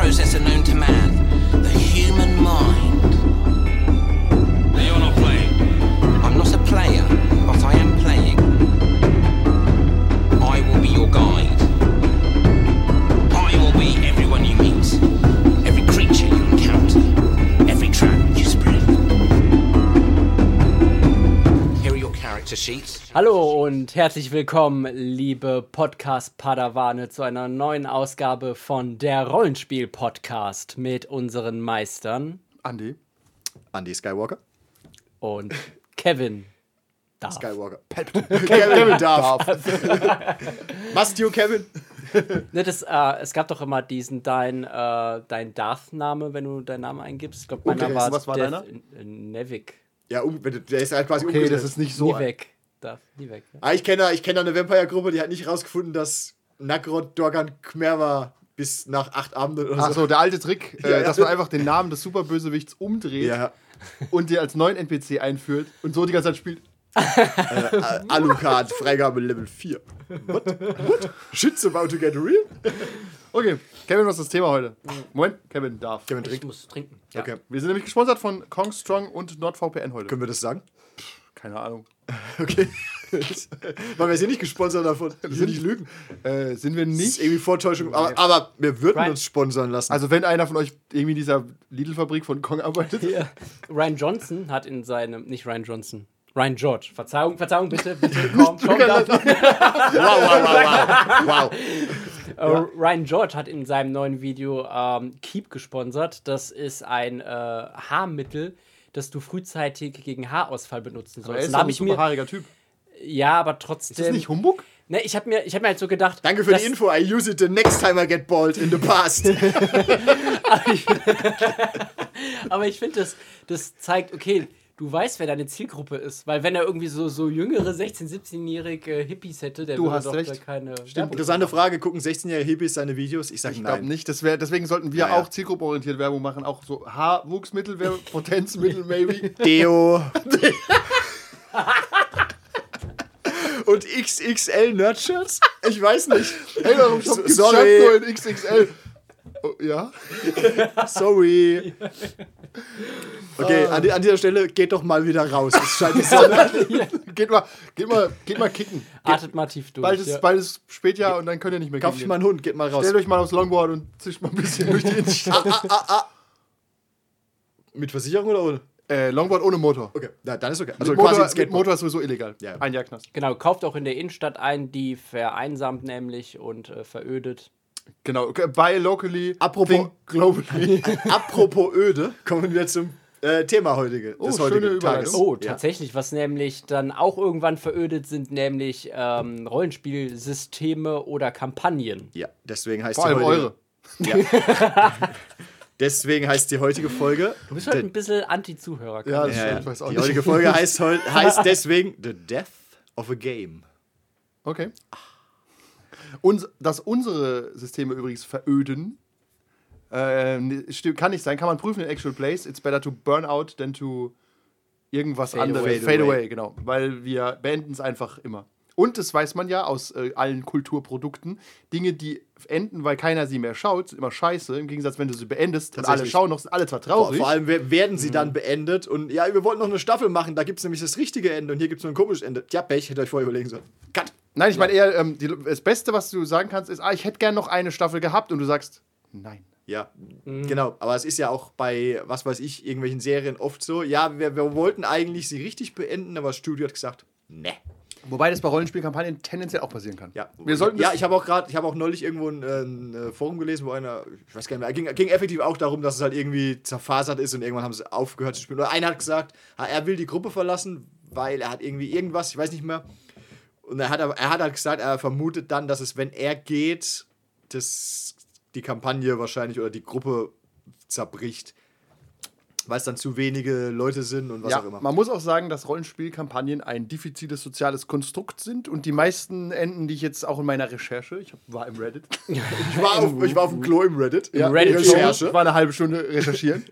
processor known to man, the human mind. Now you're not playing. I'm not a player, but I am playing. I will be your guide. I will be everyone you meet, every creature you encounter, every trap you spread. Here are your character sheets. Hallo und herzlich willkommen, liebe Podcast-Padawane, zu einer neuen Ausgabe von der Rollenspiel-Podcast mit unseren Meistern Andy. Andy Skywalker. und Kevin. Da. Skywalker. Kevin darf. Must you, Kevin? Ne, das, äh, es gab doch immer diesen, dein, äh, dein Darth-Name, wenn du deinen Namen eingibst. Ich glaube, meiner Okay, war, was war Death- deiner? Nevik. Ja, um, der ist halt quasi Okay, das ist nicht so. Nivek. Darth Nivek. Ja. Ah, ich kenne da- ich kenn da eine Vampire-Gruppe, die hat nicht rausgefunden, dass Nagrod Dorgan Khmer war bis nach acht Abenden oder Ach so. so, der alte Trick, Ja, äh, ja. dass man einfach den Namen des Superbösewichts umdreht Ja, und dir als neuen NPC einführt und so die ganze Zeit spielt. äh, Alucard, Freigabe Level 4. What? What? Shit's about to get real? Okay, Kevin, was ist das Thema heute? Moment, Kevin darf. Kevin Ich trinkt. muss trinken. Ja. Okay. Wir sind nämlich gesponsert von Kong Strong und NordVPN heute. Können wir das sagen? Keine Ahnung. Okay. Weil wir sind nicht gesponsert davon. Wir sind nicht lügen. Äh, sind wir Das ist nicht? irgendwie Vortäuschung. Aber, aber wir würden Right. uns sponsern lassen. Also wenn einer von euch irgendwie in dieser Lidl-Fabrik von Kong arbeitet. Ja. Ryan Johnson hat in seinem, nicht Ryan Johnson, Ryan George, Verzeihung, Verzeihung, bitte, bitte, komm, komm, da. wow, wow, wow, wow. wow. Äh, Ryan George hat in seinem neuen Video ähm, Keep gesponsert. Das ist ein äh, Haarmittel, das du frühzeitig gegen Haarausfall benutzen Er sollst. ist Da doch hab ein ich mir, superhaariger Typ. ja, aber Ist trotzdem. das nicht Humbug? ne, ich habe mir, ich hab mir halt so gedacht. Danke für dass- die Info. I use it the next time I get bald in the past. Aber ich finde, das, das zeigt, okay, du weißt, wer deine Zielgruppe ist. Weil wenn er irgendwie so, so jüngere 16-, 17-jährige Hippies hätte, der Du würde hast doch recht. da keine. Interessante Frage. Gucken 16-jährige Hippies seine Videos? Ich sage Ich glaube nein. nicht. Das wär, deswegen sollten wir Ja, ja. auch zielgruppenorientiert Werbung machen. Auch so Haarwuchsmittel, wäre Potenzmittel, maybe. Deo. Und XXL Nerdshirts? Ich weiß nicht. Hey, warum Shop gibt's Sorry. Shirts nur in XXL? Oh, ja? Sorry. Okay, an, die, an dieser Stelle geht doch mal wieder raus. Es scheint die Sonne. Geht mal, geht mal, geht mal kicken. Atmet mal tief durch. Bald ist, ja. bald ist Spätjahr und dann könnt ihr nicht mehr Kauft kicken. mal einen Hund, geht mal raus. Stellt euch mal aufs Longboard und zischt mal ein bisschen durch die Innenstadt. Mit Versicherung oder ohne? äh, Longboard ohne Motor. Okay, na, dann ist okay. Also mit, quasi Motor. Motor ist sowieso illegal. Ja. Ein Jahr Knast. Genau, kauft auch in der Innenstadt ein, die vereinsamt nämlich und äh, verödet. Genau. Okay, Buy locally, Apropos- think globally. Apropos öde, kommen wir zum äh, Thema heutige, Oh, des schöne heutigen. Tages. Oh, Ja. tatsächlich, was nämlich dann auch irgendwann verödet sind, nämlich ähm, Rollenspielsysteme oder Kampagnen. Ja, deswegen heißt Vor die allem heutige, eure. Deswegen heißt die heutige Folge. Du bist heute ein bisschen Anti-Zuhörer. Ja, das Ja, stimmt, ja. ich weiß auch Die nicht. heutige Folge heißt, heißt deswegen The Death of a Game. Okay. Und dass unsere Systeme übrigens veröden, äh, stimmt, kann nicht sein. Kann man prüfen in Actual Plays. It's better to burn out than to irgendwas Fade anderes. away. Fade away, genau. Weil wir beenden es einfach immer. Und das weiß man ja aus äh, allen Kulturprodukten. Dinge, die enden, weil keiner sie mehr schaut, sind immer scheiße. Im Gegensatz, wenn du sie beendest und alle schauen noch, sind alle zwar Vor, traurig. vor allem we- werden sie dann beendet und ja, wir wollten noch eine Staffel machen, da gibt es nämlich das richtige Ende und hier gibt es nur ein komisches Ende. Ja, Pech, hätte euch vorher überlegen sollen. Cut. Nein, ich meine eher, ähm, die, das Beste, was du sagen kannst, ist, ah, ich hätte gern noch eine Staffel gehabt und du sagst, nein. Ja, genau. Aber es ist ja auch bei, was weiß ich, irgendwelchen Serien oft so, ja, wir, wir wollten eigentlich sie richtig beenden, aber das Studio hat gesagt, ne. Wobei das bei Rollenspielkampagnen tendenziell auch passieren kann. Ja, Wir sollten ja ich habe auch gerade, ich habe auch neulich irgendwo ein, äh, ein äh, Forum gelesen, wo einer, ich weiß gar nicht mehr, ging, ging effektiv auch darum, dass es halt irgendwie zerfasert ist und irgendwann haben sie aufgehört zu spielen. Oder einer hat gesagt, ah, er will die Gruppe verlassen, weil er hat irgendwie irgendwas, ich weiß nicht mehr. Und er hat, er hat halt gesagt, er vermutet dann, dass es, wenn er geht, das, die Kampagne wahrscheinlich oder die Gruppe zerbricht. Weil es dann zu wenige Leute sind und was ja, auch immer. man muss auch sagen, dass Rollenspielkampagnen ein diffiziles soziales Konstrukt sind und die meisten Enden, die ich jetzt auch in meiner Recherche, ich war im Reddit, Ich war, auf, ich war auf dem Klo im Reddit. ja, Reddit Recherche, ich war eine halbe Stunde recherchieren.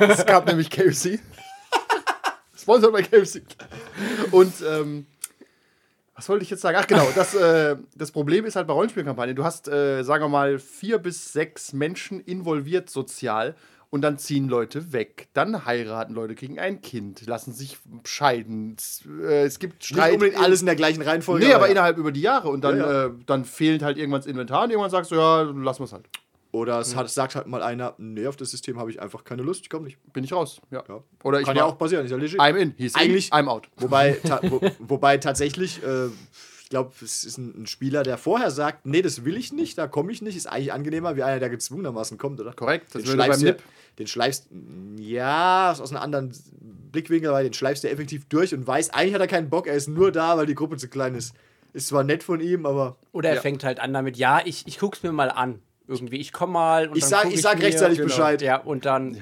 es gab nämlich KFC. Sponsored bei KFC. Und ähm, Was wollte ich jetzt sagen? Ach genau, das, äh, das Problem ist halt bei Rollenspielkampagnen, du hast, äh, sagen wir mal, vier bis sechs Menschen involviert sozial und dann ziehen Leute weg. Dann heiraten Leute, kriegen ein Kind, lassen sich scheiden. Es, äh, gibt Nicht Streit. unbedingt alles in der gleichen Reihenfolge. Nee, aber ja. innerhalb über die Jahre und dann, Ja, ja. Äh, dann fehlt halt irgendwann das Inventar und irgendwann sagst du, ja, lassen wir es halt. Oder es hat, sagt halt mal einer, nee, auf das System habe ich einfach keine Lust, ich komme nicht. Bin ich raus. Ja. Ja. Oder ich Kann ja auch passieren, ist ja legit. I'm in. He's Eigentlich- in, I'm out. Wobei, ta wo, wobei tatsächlich, äh, ich glaube, es ist ein, ein Spieler, der vorher sagt, nee, das will ich nicht, da komme ich nicht, ist eigentlich angenehmer, wie einer, der gezwungenermaßen kommt, oder? Korrekt, das Den würde beim schleifst, du, NIP. den schleifst ja, aus einem anderen Blickwinkel, weil den schleifst du effektiv durch und weiß, eigentlich hat er keinen Bock, er ist nur da, weil die Gruppe zu klein ist. Ist zwar nett von ihm, aber Oder er Ja. fängt halt an damit, ja, ich, ich guck's mir mal an. Irgendwie, ich komm mal und Ich dann sag- guck ich sag mir- rechtzeitig genau. Bescheid. Ja, und dann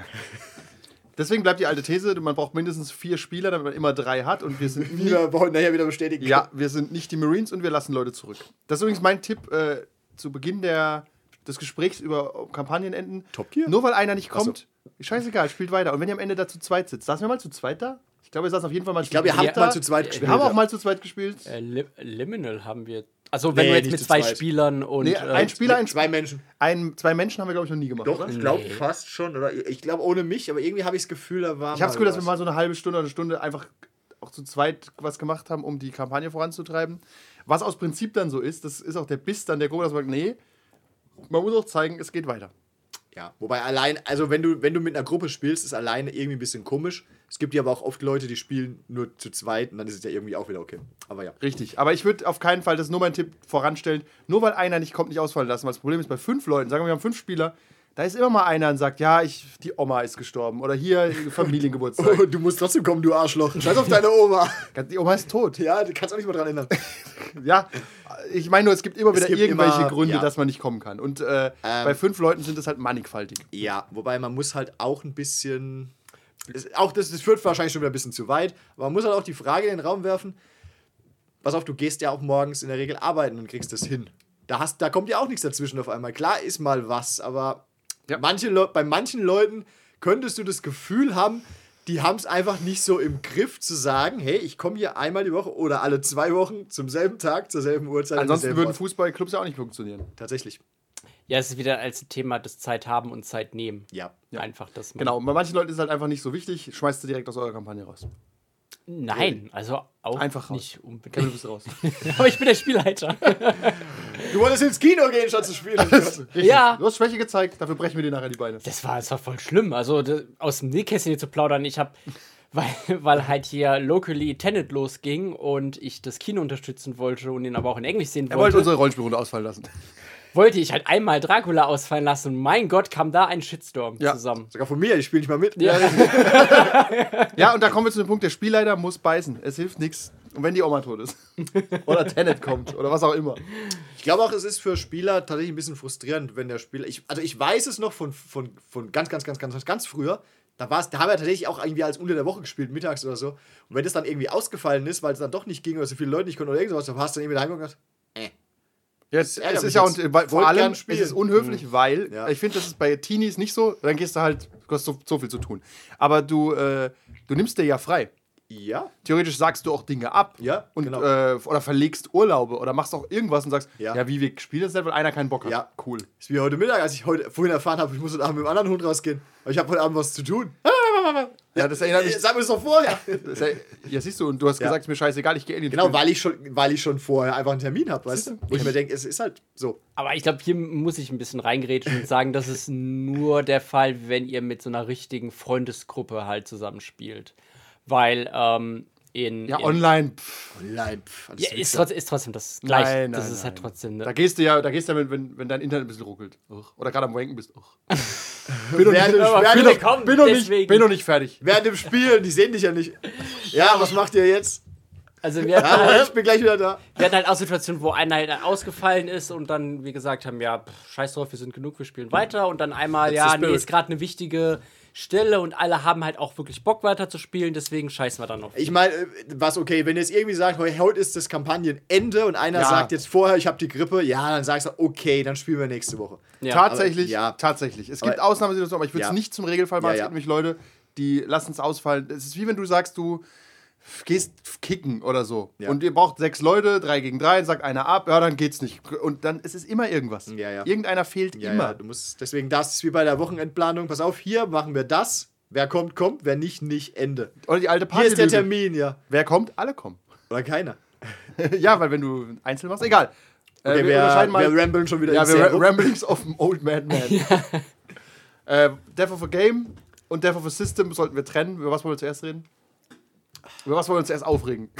Deswegen bleibt die alte These, man braucht mindestens vier Spieler, damit man immer drei hat und wir sind nie, wieder, wir wollen nachher wieder bestätigen. ja, wir sind nicht die Marines und wir lassen Leute zurück. Das ist übrigens mein Tipp äh, zu Beginn der, des Gesprächs über Kampagnenenden. Top Gear? Nur weil einer nicht Ach so. kommt, scheißegal, spielt weiter. Und wenn ihr am Ende da zu zweit sitzt, saßen wir mal zu zweit da? Ich glaube, wir saßen auf jeden Fall mal Ich glaube, ihr Ja, habt mal zu zweit Wir gespielt. haben auch mal zu zweit gespielt. äh, Li Liminal haben wir. Also wenn Nee, du jetzt mit zwei zweit. Spielern und Nee, äh, ein Spieler, ein, zwei Menschen. ein, zwei Menschen haben wir, glaube ich, noch nie gemacht. Doch, oder? ich glaube Nee. fast schon. Oder ich glaube ohne mich, aber irgendwie habe ich das Gefühl, da war. Ich habe das Gefühl, dass wir mal so eine halbe Stunde oder eine Stunde einfach auch zu zweit was gemacht haben, um die Kampagne voranzutreiben. Was aus Prinzip dann so ist, das ist auch der Biss dann der Gruppe, dass man sagt, nee, man muss auch zeigen, es geht weiter. Ja, wobei allein, also wenn du, wenn du mit einer Gruppe spielst, ist alleine irgendwie ein bisschen komisch. Es gibt ja aber auch oft Leute, die spielen nur zu zweit und dann ist es ja irgendwie auch wieder okay. Aber ja. Richtig. Aber ich würde auf keinen Fall, das ist nur mein Tipp, voranstellen, nur weil einer nicht kommt, nicht ausfallen lassen. Weil das Problem ist, bei fünf Leuten, sagen wir, wir haben fünf Spieler, da ist immer mal einer und sagt, ja, ich, die Oma ist gestorben oder hier Familiengeburtstag. du musst trotzdem kommen, du Arschloch. Scheiß auf deine Oma. die Oma ist tot. Ja, du kannst auch nicht mal dran erinnern. Ja, ich meine nur, es gibt immer wieder gibt irgendwelche immer- Gründe, ja. dass man nicht kommen kann. Und äh, bei fünf Leuten sind es halt mannigfaltig. Ja, wobei man muss halt auch ein bisschen. Auch das, das führt wahrscheinlich schon wieder ein bisschen zu weit, aber man muss halt auch die Frage in den Raum werfen: Pass auf, du gehst ja auch morgens in der Regel arbeiten und kriegst das hin. Da, hast, da kommt ja auch nichts dazwischen auf einmal. Klar ist mal was, aber Ja. manche bei manchen Leuten könntest du das Gefühl haben, die haben es einfach nicht so im Griff zu sagen, hey, ich komme hier einmal die Woche oder alle zwei Wochen zum selben Tag, zur selben Uhrzeit. an Ansonsten würden. Fußballclubs ja auch nicht funktionieren. Tatsächlich. ja, es ist wieder als Thema das Zeit haben und Zeit nehmen. Ja. Einfach das. Genau, bei manchen Leuten ist es halt einfach nicht so wichtig, schmeißt du direkt aus eurer Kampagne raus. Nein, also auch Einfach raus. nicht unbedingt. Kevin, du bist raus. Aber ich bin der Spielleiter. Du wolltest ins Kino gehen, statt zu spielen. Ja. Du hast Schwäche gezeigt, dafür brechen wir dir nachher die Beine. Das war, das war voll schlimm. Also das, aus dem Nähkästchen hier zu plaudern. Ich habe, weil, weil halt hier locally Tenet losging und ich das Kino unterstützen wollte und ihn aber auch in Englisch sehen Er wollte wollte, unsere Rollenspielrunde ausfallen lassen. Wollte ich halt einmal Dracula ausfallen lassen. Und mein Gott, kam da ein Shitstorm Ja. zusammen. Sogar von mir, ich spiele nicht mal mit. Ja, und da kommen wir zu dem Punkt, der Spielleiter muss beißen. Es hilft nichts. Und wenn die Oma tot ist. oder Tenet kommt. Oder was auch immer. Ich glaube auch, es ist für Spieler tatsächlich ein bisschen frustrierend, wenn der Spieler. Ich, also ich weiß es noch von, von, von ganz, ganz, ganz, ganz, ganz früher. Da, war's, da haben wir tatsächlich auch irgendwie als unter der Woche gespielt, mittags oder so. Und wenn das dann irgendwie ausgefallen ist, weil es dann doch nicht ging oder so viele Leute nicht konnten oder irgendwas, dann hast du dann irgendwie daheim und gesagt. Jetzt, es ist ja und, Ich vor allem ist es unhöflich, weil Ja. ich finde, das ist bei Teenies nicht so. Dann gehst du halt, du hast so, so viel zu tun. Aber du, äh, du nimmst dir ja frei. Ja, Theoretisch sagst du auch Dinge ab. Ja, und, genau. äh, oder verlegst Urlaube oder machst auch irgendwas und sagst, ja, Ja. wie wir spielen das nicht, weil einer keinen Bock hat. Ja. Cool. ist wie heute Mittag, als ich heute vorhin erfahren habe, ich muss heute Abend mit dem anderen Hund rausgehen. Aber ich habe heute Abend was zu tun. Ja, das erinnert mich. Sag mir das doch vorher. Das, er- ja, siehst du, und du hast Ja. gesagt, ist mir scheißegal, ich gehe in den Genau, weil ich, schon, weil ich schon vorher einfach einen Termin habe, weißt du? Wo ich mir denke, es ist halt so. Aber ich glaube, hier muss ich ein bisschen reingrätschen und sagen, das ist nur der Fall, wenn ihr mit so einer richtigen Freundesgruppe halt zusammenspielt. Weil ähm, in. Ja, in, online. Pff, Online, pff, alles Ja, ist, trotz, ist trotzdem das gleiche. Nein, das nein, ist halt nein. trotzdem. Da Ne? gehst du ja, da gehst du ja, wenn, wenn, wenn dein Internet ein bisschen ruckelt. Uch. Oder gerade am Wanken bist. Bin noch nicht, viele dem- kommen bin noch nicht, bin noch nicht fertig. Während dem Spielen, die sehen dich ja nicht. Ja, was macht ihr jetzt? Also wir hatten, Ja, halt, ich bin gleich wieder da. wir hatten halt auch Situationen, wo einer halt ausgefallen ist und dann, wie gesagt, haben, ja, pff, scheiß drauf, wir sind genug, wir spielen weiter. Und dann einmal, That's ja, nee, ist gerade eine wichtige Stelle und alle haben halt auch wirklich Bock weiter zu spielen, deswegen scheißen wir dann auf. Ich meine, äh, was okay, wenn ihr jetzt irgendwie sagt, heu- heute ist das Kampagnenende und einer Ja. sagt jetzt vorher, ich habe die Grippe, ja, dann sagst du, okay, dann spielen wir nächste Woche. Ja, tatsächlich, aber- ja. tatsächlich. Es gibt Aber- Ausnahmesituationen, aber ich würde es Ja. nicht zum Regelfall machen. Ja, Es gibt nämlich Leute, die lassen es ausfallen. Es ist wie wenn du sagst, du gehst kicken oder so. Ja. Und ihr braucht sechs Leute, drei gegen drei, sagt einer ab, ja, dann geht's nicht. Und dann ist es immer irgendwas. Ja, ja. Irgendeiner fehlt Ja, immer. ja, du musst, deswegen, das ist wie bei der Wochenendplanung. Pass auf, hier machen wir das. Wer kommt, kommt. Wer nicht, nicht, Ende. Oder die alte Hier Party. ist der Termin, ja. Wer kommt? Alle kommen. Oder keiner. ja, weil wenn du einzeln machst, egal. Äh, Okay, wir wir, unterscheiden mal. wir ramblen schon wieder ja, wir. Ramblings of an Old Mad Man. äh, Death of a Game und Death of a System sollten wir trennen. Über was wollen wir zuerst reden? Über was wollen wir uns zuerst aufregen?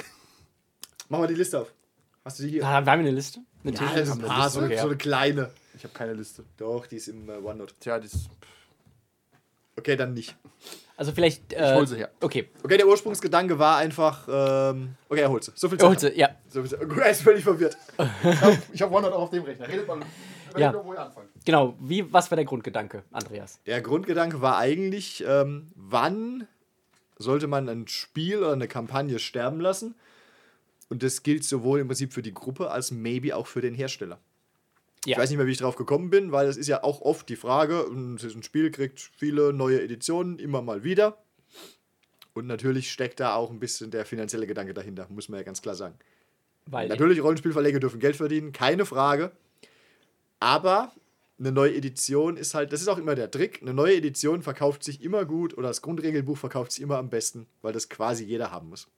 Mach mal die Liste auf. Hast du die hier? Haben wir eine Liste? Eine Ja, ist ein paar, so, eine, Okay. so eine kleine. Ich habe keine Liste. Doch, die ist im äh, OneNote. Tja, das. Okay, dann nicht. Also vielleicht. Äh, hol sie her. Okay. Okay, der Ursprungsgedanke war einfach. Ähm, okay, er holt sie. So viel Er holt sie, ja. So viel Zeit. Er ist völlig verwirrt. Ich habe OneNote auch auf dem Rechner. Redet mal. Ja. nur, wo ihr anfangt. Genau. Wie, was war der Grundgedanke, Andreas? Der Grundgedanke war eigentlich, ähm, wann sollte man ein Spiel oder eine Kampagne sterben lassen? Und das gilt sowohl im Prinzip für die Gruppe als maybe auch für den Hersteller. Ja. Ich weiß nicht mehr, wie ich drauf gekommen bin, weil es ist ja auch oft die Frage, ein Spiel kriegt viele neue Editionen immer mal wieder. Und natürlich steckt da auch ein bisschen der finanzielle Gedanke dahinter, muss man ja ganz klar sagen. Weil Natürlich, Rollenspielverleger dürfen Geld verdienen, keine Frage. Aber eine neue Edition ist halt, das ist auch immer der Trick. Eine neue Edition verkauft sich immer gut oder das Grundregelbuch verkauft sich immer am besten, weil das quasi jeder haben muss.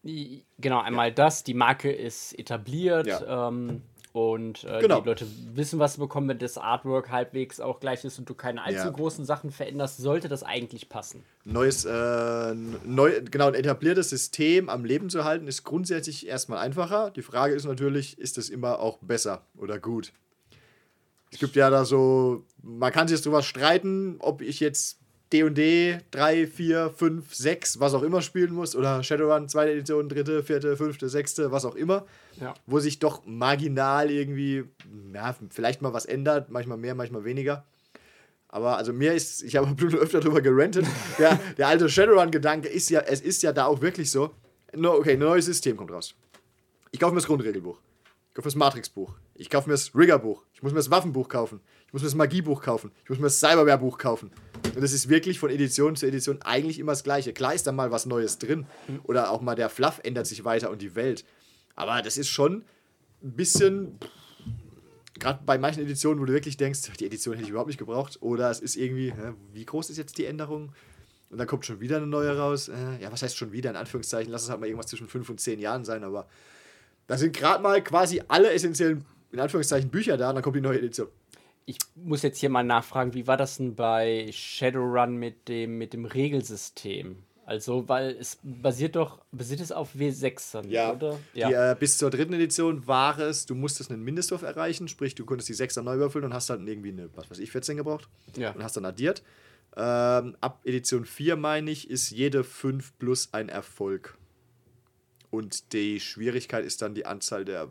Genau, einmal das, die Marke ist etabliert Ja. ähm, und äh, Genau. die Leute wissen, was sie bekommen, wenn das Artwork halbwegs auch gleich ist und du keine allzu Ja. großen Sachen veränderst, sollte das eigentlich passen. Neues, äh, neu, genau, ein etabliertes System am Leben zu halten, ist grundsätzlich erstmal einfacher. Die Frage ist natürlich, ist es immer auch besser oder gut? Es gibt ja da so, man kann sich jetzt drüber streiten, ob ich jetzt D&D 3, 4, 5, 6, was auch immer spielen muss oder Shadowrun, zweite Edition, dritte, vierte, fünfte, sechste, was auch immer, Ja. wo sich doch marginal irgendwie, ja, vielleicht mal was ändert, manchmal mehr, manchmal weniger. Aber also mir ist, ich habe schon öfter drüber gerantet, der, der alte Shadowrun-Gedanke ist ja, es ist ja da auch wirklich so, no, okay, ein neues System kommt raus. Ich kaufe mir das Grundregelbuch. Ich kaufe mir das Matrix-Buch. Ich kaufe mir das Rigger-Buch. Ich muss mir das Waffenbuch kaufen. Ich muss mir das Magiebuch kaufen. Ich muss mir das Cyberware-Buch kaufen. Und das ist wirklich von Edition zu Edition eigentlich immer das Gleiche. Klar ist da mal was Neues drin. Oder auch mal der Fluff ändert sich weiter und die Welt. Aber das ist schon ein bisschen gerade bei manchen Editionen, wo du wirklich denkst, die Edition hätte ich überhaupt nicht gebraucht, oder es ist irgendwie, wie groß ist jetzt die Änderung? Und dann kommt schon wieder eine neue raus. Äh, ja, was heißt schon wieder, in Anführungszeichen, lass es halt mal irgendwas zwischen fünf und zehn Jahren sein, aber da sind gerade mal quasi alle essentiellen, in Anführungszeichen, Bücher da und dann kommt die neue Edition. Ich muss jetzt hier mal nachfragen, wie war das denn bei Shadowrun mit dem, mit dem Regelsystem? Also, weil es basiert doch, basiert es auf W6 dann, oder? Die, äh, bis zur dritten Edition war es, du musstest einen Mindestwurf erreichen, sprich, du konntest die 6 dann neu würfeln und hast dann irgendwie eine, was weiß ich, 14 gebraucht Ja. und hast dann addiert. Ähm, ab Edition 4, meine ich, ist jede 5 plus ein Erfolg. Und die Schwierigkeit ist dann die Anzahl der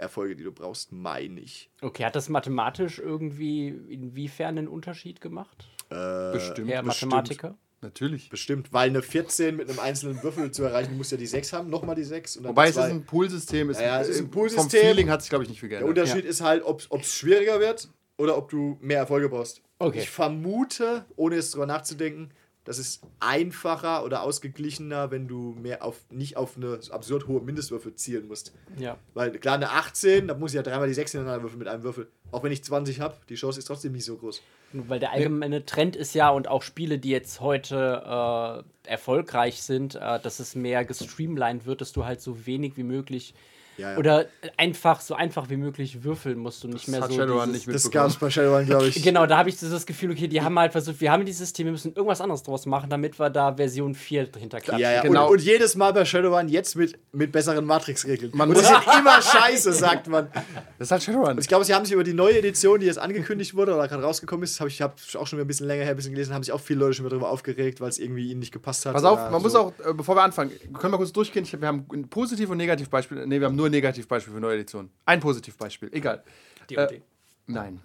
Erfolge, die du brauchst, meine ich. Okay, hat das mathematisch irgendwie inwiefern einen Unterschied gemacht? Bestimmt. Herr bestimmt. Mathematiker? Natürlich. Bestimmt, weil eine 14 mit einem einzelnen Würfel zu erreichen, du musst ja die 6 haben, nochmal die 6. Und dann Wobei es zwei. ist ein Poolsystem. Ja, ja, es ist ein Vom Poolsystem. Feeling hat sich, glaube ich, nicht viel Der geändert. Unterschied ist halt, ob es schwieriger wird oder ob du mehr Erfolge brauchst. Okay. Ich vermute, ohne jetzt drüber nachzudenken, das ist einfacher oder ausgeglichener, wenn du mehr auf nicht auf eine absurd hohe Mindestwürfe zielen musst. Ja. Weil klar, eine 18, da muss ich ja dreimal die 6 hintereinander würfeln mit einem Würfel. Auch wenn ich 20 habe, die Chance ist trotzdem nicht so groß. Weil der allgemeine Trend ist ja, und auch Spiele, die jetzt heute äh, erfolgreich sind, äh, dass es mehr gestreamlined wird, dass du halt so wenig wie möglich Ja, ja. oder einfach so einfach wie möglich würfeln musst und nicht mehr hat so. Shadowrun dieses- nicht Das gab es bei Shadowrun, glaube ich. Genau, da habe ich das Gefühl, okay, die haben halt versucht, wir haben dieses System, wir müssen irgendwas anderes draus machen, damit wir da Version 4 dahinter klatschen. Ja, ja. Genau. Und, und jedes Mal bei Shadowrun jetzt mit, mit besseren Matrix-Regeln. Und die sind immer scheiße, sagt man. Das ist halt Shadowrun. Ich glaube, sie haben sich über die neue Edition, die jetzt angekündigt wurde oder gerade rausgekommen ist, habe ich hab auch schon ein bisschen länger her ein bisschen gelesen, haben sich auch viele Leute schon wieder darüber aufgeregt, weil es irgendwie ihnen nicht gepasst hat. Pass auf, man muss so. auch, äh, bevor wir anfangen, können wir kurz durchgehen. Ich, wir haben ein Positiv- und Negativbeispiel. Ne, wir haben nur Negativbeispiel für neue Editionen. Ein Positivbeispiel, egal. Die Äh. Nein.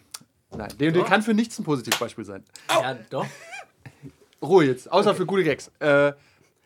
Nein. D&D kann für nichts ein Positivbeispiel sein. Ja, doch. Ruhe jetzt, außer für gute Gags. Äh,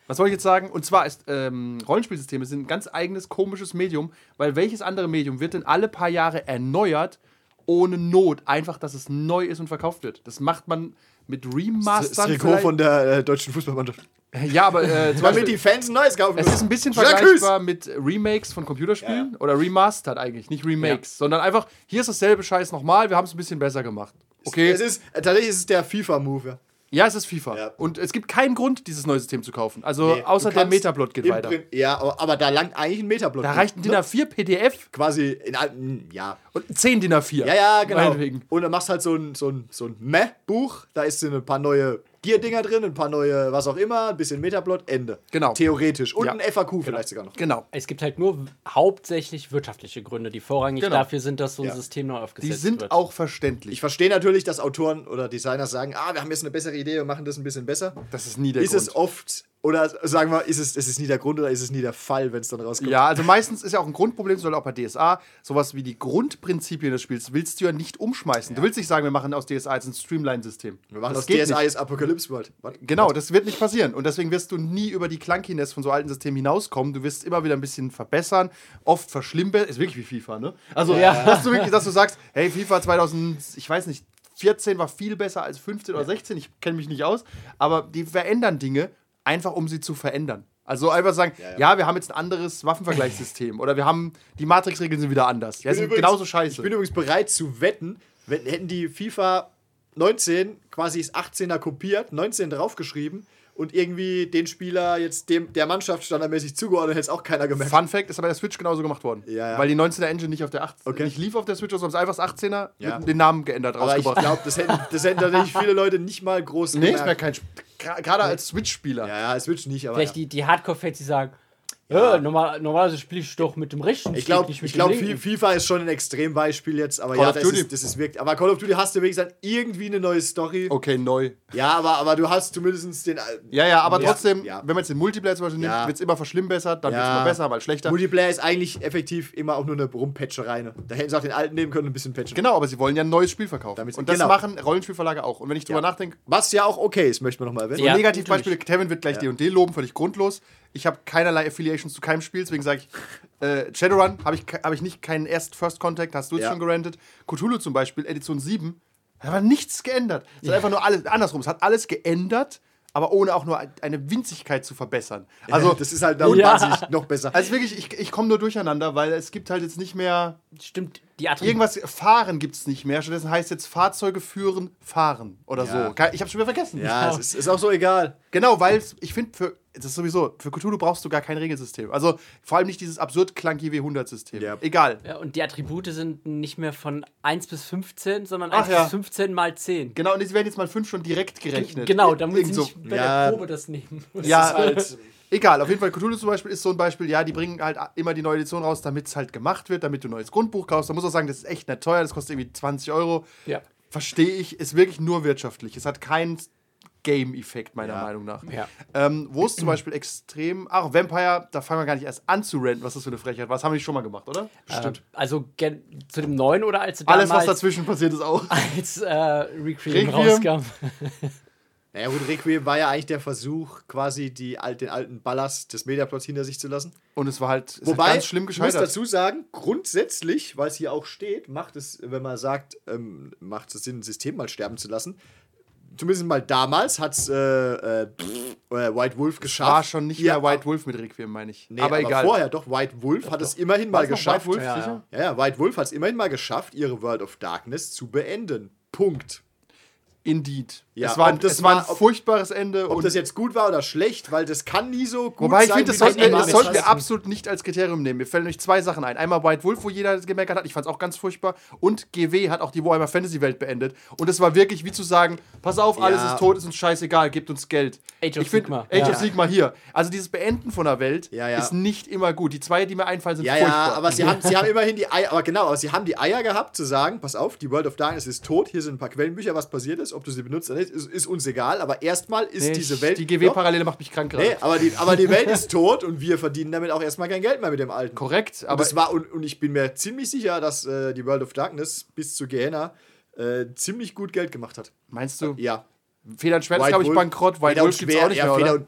was soll ich jetzt sagen? Und zwar ist ähm, Rollenspielsysteme sind ein ganz eigenes komisches Medium, weil welches andere Medium wird denn alle paar Jahre erneuert ohne Not, einfach, dass es neu ist und verkauft wird? Das macht man mit Remastern. das Trikot vielleicht. von der äh, deutschen Fußballmannschaft. Ja, aber äh, Damit Beispiel, die Fans ein neues kaufen es ist ein bisschen vergleichbar mit Remakes von Computerspielen oder Remastered eigentlich, nicht Remakes, sondern einfach, hier ist dasselbe Scheiß nochmal, wir haben es ein bisschen besser gemacht. Okay, Es ist, äh, tatsächlich ist es der FIFA-Move. ja. ja, es ist FIFA. Ja. Und es gibt keinen Grund, dieses neue System zu kaufen. Also, Nee, außer der kannst Metaplot geht weiter. Prin- Ja, aber, da langt eigentlich ein Metaplot. Da reicht ein DIN A4 PDF Quasi in alten, ja. und 10 DIN A4. Ja, ja, genau. Und dann machst halt so ein, so ein, so ein Meh-Buch. Da ist ein paar neue Gear-Dinger drin, ein paar neue, was auch immer, ein bisschen Metaplot, Ende. Genau. Theoretisch. Und Ja. ein FAQ vielleicht sogar noch. Genau. Es gibt halt nur hauptsächlich wirtschaftliche Gründe, die vorrangig Genau. dafür sind, dass so ein Ja. System neu Die aufgesetzt sind wird. auch verständlich. Ich verstehe natürlich, dass Autoren oder Designer sagen, ah, wir haben jetzt eine bessere Idee, wir machen das ein bisschen besser. das ist nie der ist Grund. es oft, oder sagen wir, ist es, ist es nie der Grund oder ist es nie der Fall, wenn es dann rauskommt? Ja, also meistens ist ja auch ein Grundproblem, soll auch bei DSA, sowas wie die Grundprinzipien des Spiels willst du ja nicht umschmeißen. Du willst nicht sagen, wir machen aus DSA jetzt ein Streamline-System. Wir machen das DSI nicht. ist Apocalypse World. Was? Genau, das wird nicht passieren. Und deswegen wirst du nie über die Clunkiness von so alten Systemen hinauskommen. Du wirst immer wieder ein bisschen verbessern, oft verschlimmern. Ist wirklich wie FIFA, ne? Also, Ja. dass du wirklich, dass du sagst, hey, FIFA 2000, ich weiß nicht, 14 war viel besser als 15 oder 16, ich kenne mich nicht aus, aber die verändern Dinge einfach, um sie zu verändern. Also einfach sagen, ja, wir haben jetzt ein anderes Waffenvergleichssystem oder wir haben, die Matrix-Regeln sind wieder anders. Ja, sind übrigens- genauso scheiße. Ich bin übrigens bereit zu wetten, wenn, hätten die FIFA 19 quasi das 18er kopiert, 19 draufgeschrieben und irgendwie den Spieler jetzt dem, der Mannschaft standardmäßig zugeordnet, hätte es auch keiner gemerkt. Fun Fact ist aber der Switch genauso gemacht worden. Ja, ja. Weil die 19er Engine nicht auf der 18 Okay. nicht lief auf der Switch, sondern es einfach das 18er Ja. mit den Namen geändert Aber ich rausgebracht. glaube, das hätten, das hätten tatsächlich viele Leute nicht mal groß Nee, ist gemerkt. mir kein Sp- gra- Gerade als Switch-Spieler. Ja, ja, Switch nicht, aber Vielleicht ja. die, die Hardcore-Fans, die sagen, ja. normal, normalerweise spiele ich doch mit dem rechten Ich glaube, glaub. FIFA ist schon ein Extrembeispiel jetzt, aber Call ja, of das Duty. ist, das ist wirklich. Aber Call of Duty hast du wenigstens irgendwie eine neue Story. Okay, neu. Ja, aber, aber du hast zumindest den. Ja, ja, aber Ja, trotzdem, ja. wenn man jetzt den Multiplayer zum Beispiel Ja. nimmt, wird es immer verschlimmbessert, dann wird es immer besser, mal schlechter. Multiplayer ist eigentlich effektiv immer auch nur eine Rumpatcherei. Ne? Da hätten sie auch den alten nehmen können und ein bisschen patchen. Genau, aber sie wollen ja ein neues Spiel verkaufen. Damit- und das genau. machen Rollenspielverlage auch. Und wenn ich drüber Ja. nachdenke, Was ja auch okay ist, möchte man nochmal erwähnen. Ja, Negativbeispiele, Kevin wird gleich D&D loben, völlig grundlos. Ich habe keinerlei Affiliations zu keinem Spiel, deswegen sage ich, äh, Shadowrun habe ich, hab ich nicht keinen erst First Contact, hast du jetzt Ja. schon gerantet. Cthulhu zum Beispiel, Edition 7, da war nichts geändert. Es hat einfach nur alles, andersrum, es hat alles geändert, aber ohne auch nur eine Winzigkeit zu verbessern. Also, das ist halt dann Ja. wahnsinnig noch besser. also wirklich, ich, ich komme nur durcheinander, weil es gibt halt jetzt nicht mehr, Stimmt, die irgendwas, fahren gibt es nicht mehr, stattdessen heißt jetzt Fahrzeuge führen, fahren oder Ja. so. Ich habe schon wieder vergessen. ja, es ist, ist auch so egal. Genau, weil ich finde, für das ist sowieso, für Cthulhu brauchst du gar kein Regelsystem. Also vor allem nicht dieses absurd clunky W100-System. Ja. Egal. Ja, und die Attribute sind nicht mehr von 1 bis 15, sondern Ach 1 ja. bis 15 mal 10. Genau, und es werden jetzt mal fünf schon direkt gerechnet. Genau, damit sie so. nicht bei Ja. der Probe das nehmen. Ja, ist halt- egal. Auf jeden Fall, Cthulhu zum Beispiel ist so ein Beispiel, ja, die bringen halt immer die neue Edition raus, damit es halt gemacht wird, damit du ein neues Grundbuch kaufst. Da muss auch sagen, das ist echt nicht teuer, das kostet irgendwie 20 Euro. Ja. Verstehe ich, ist wirklich nur wirtschaftlich. Es hat keinen Game-Effekt, meiner Ja. Meinung nach. Ja. Ähm, wo es zum Beispiel extrem. Ach, Vampire, da fangen wir gar nicht erst an zu renten, was das für eine Frechheit war. Das haben wir nicht schon mal gemacht, oder? Stimmt. also gen- zu dem neuen oder als Alles, was damals, dazwischen passiert, ist auch. als äh, Requiem Requiem. rauskam. Naja, gut, Requiem war ja eigentlich der Versuch, quasi die, alt- den alten Ballast des Mediaplots hinter sich zu lassen. Und es war halt es Wobei, ganz schlimm ich muss gescheitert. dazu sagen, grundsätzlich, weil es hier auch steht, macht es, wenn man sagt, ähm, macht es Sinn, ein System mal sterben zu lassen. Zumindest mal damals hat es äh, äh, äh, White Wolf geschafft. war schon nicht Ja, mehr White Wolf mit Requiem, meine ich. Nee, aber, aber, egal. vorher doch, White Wolf hat es immerhin mal geschafft. White Wolf, Ja, sicher? Ja, ja, White Wolf hat es immerhin mal geschafft, ihre World of Darkness zu beenden. Punkt. Indeed. Ja, es war, ein- das es war ein furchtbares Ende. Ob und das jetzt gut war oder schlecht, weil das kann nie so gut Wobei ich sein. finde, das wie man sollten, wir, das sollten wir absolut nicht als Kriterium nehmen. Mir fallen euch zwei Sachen ein. Einmal White Wolf, wo jeder gemeckert hat. Ich fand es auch ganz furchtbar. Und GW hat auch die Warhammer Fantasy Welt beendet. Und es war wirklich wie zu sagen: Pass auf, alles Ja. ist tot, ist uns scheißegal, gebt uns Geld. Age of ich find, Sigmar. Age Ja. of Sigma hier. Also dieses Beenden von der Welt Ja, ja. ist nicht immer gut. Die zwei, die mir einfallen, sind Ja, furchtbar. ja, aber sie haben, sie haben immerhin die Eier, aber genau, aber sie haben die Eier gehabt zu sagen, pass auf, die World of Darkness ist tot, hier sind ein paar Quellenbücher, was passiert ist, ob du sie benutzt oder nicht, ist, ist uns egal, aber erstmal ist Nee, diese Welt... Die. GW-Parallele macht mich krank gerade. Nee, aber die, aber die Welt ist tot und wir verdienen damit auch erstmal kein Geld mehr mit dem alten. Korrekt, Und, aber das war, und, und ich bin mir ziemlich sicher, dass äh, die World of Darkness bis zu Gehenna äh, ziemlich gut Geld gemacht hat. meinst du? Ja. Feder und Schwert ist, glaube ich, bankrott. Und Wolf gibt es Schwert- auch nicht ja, mehr, Feder oder?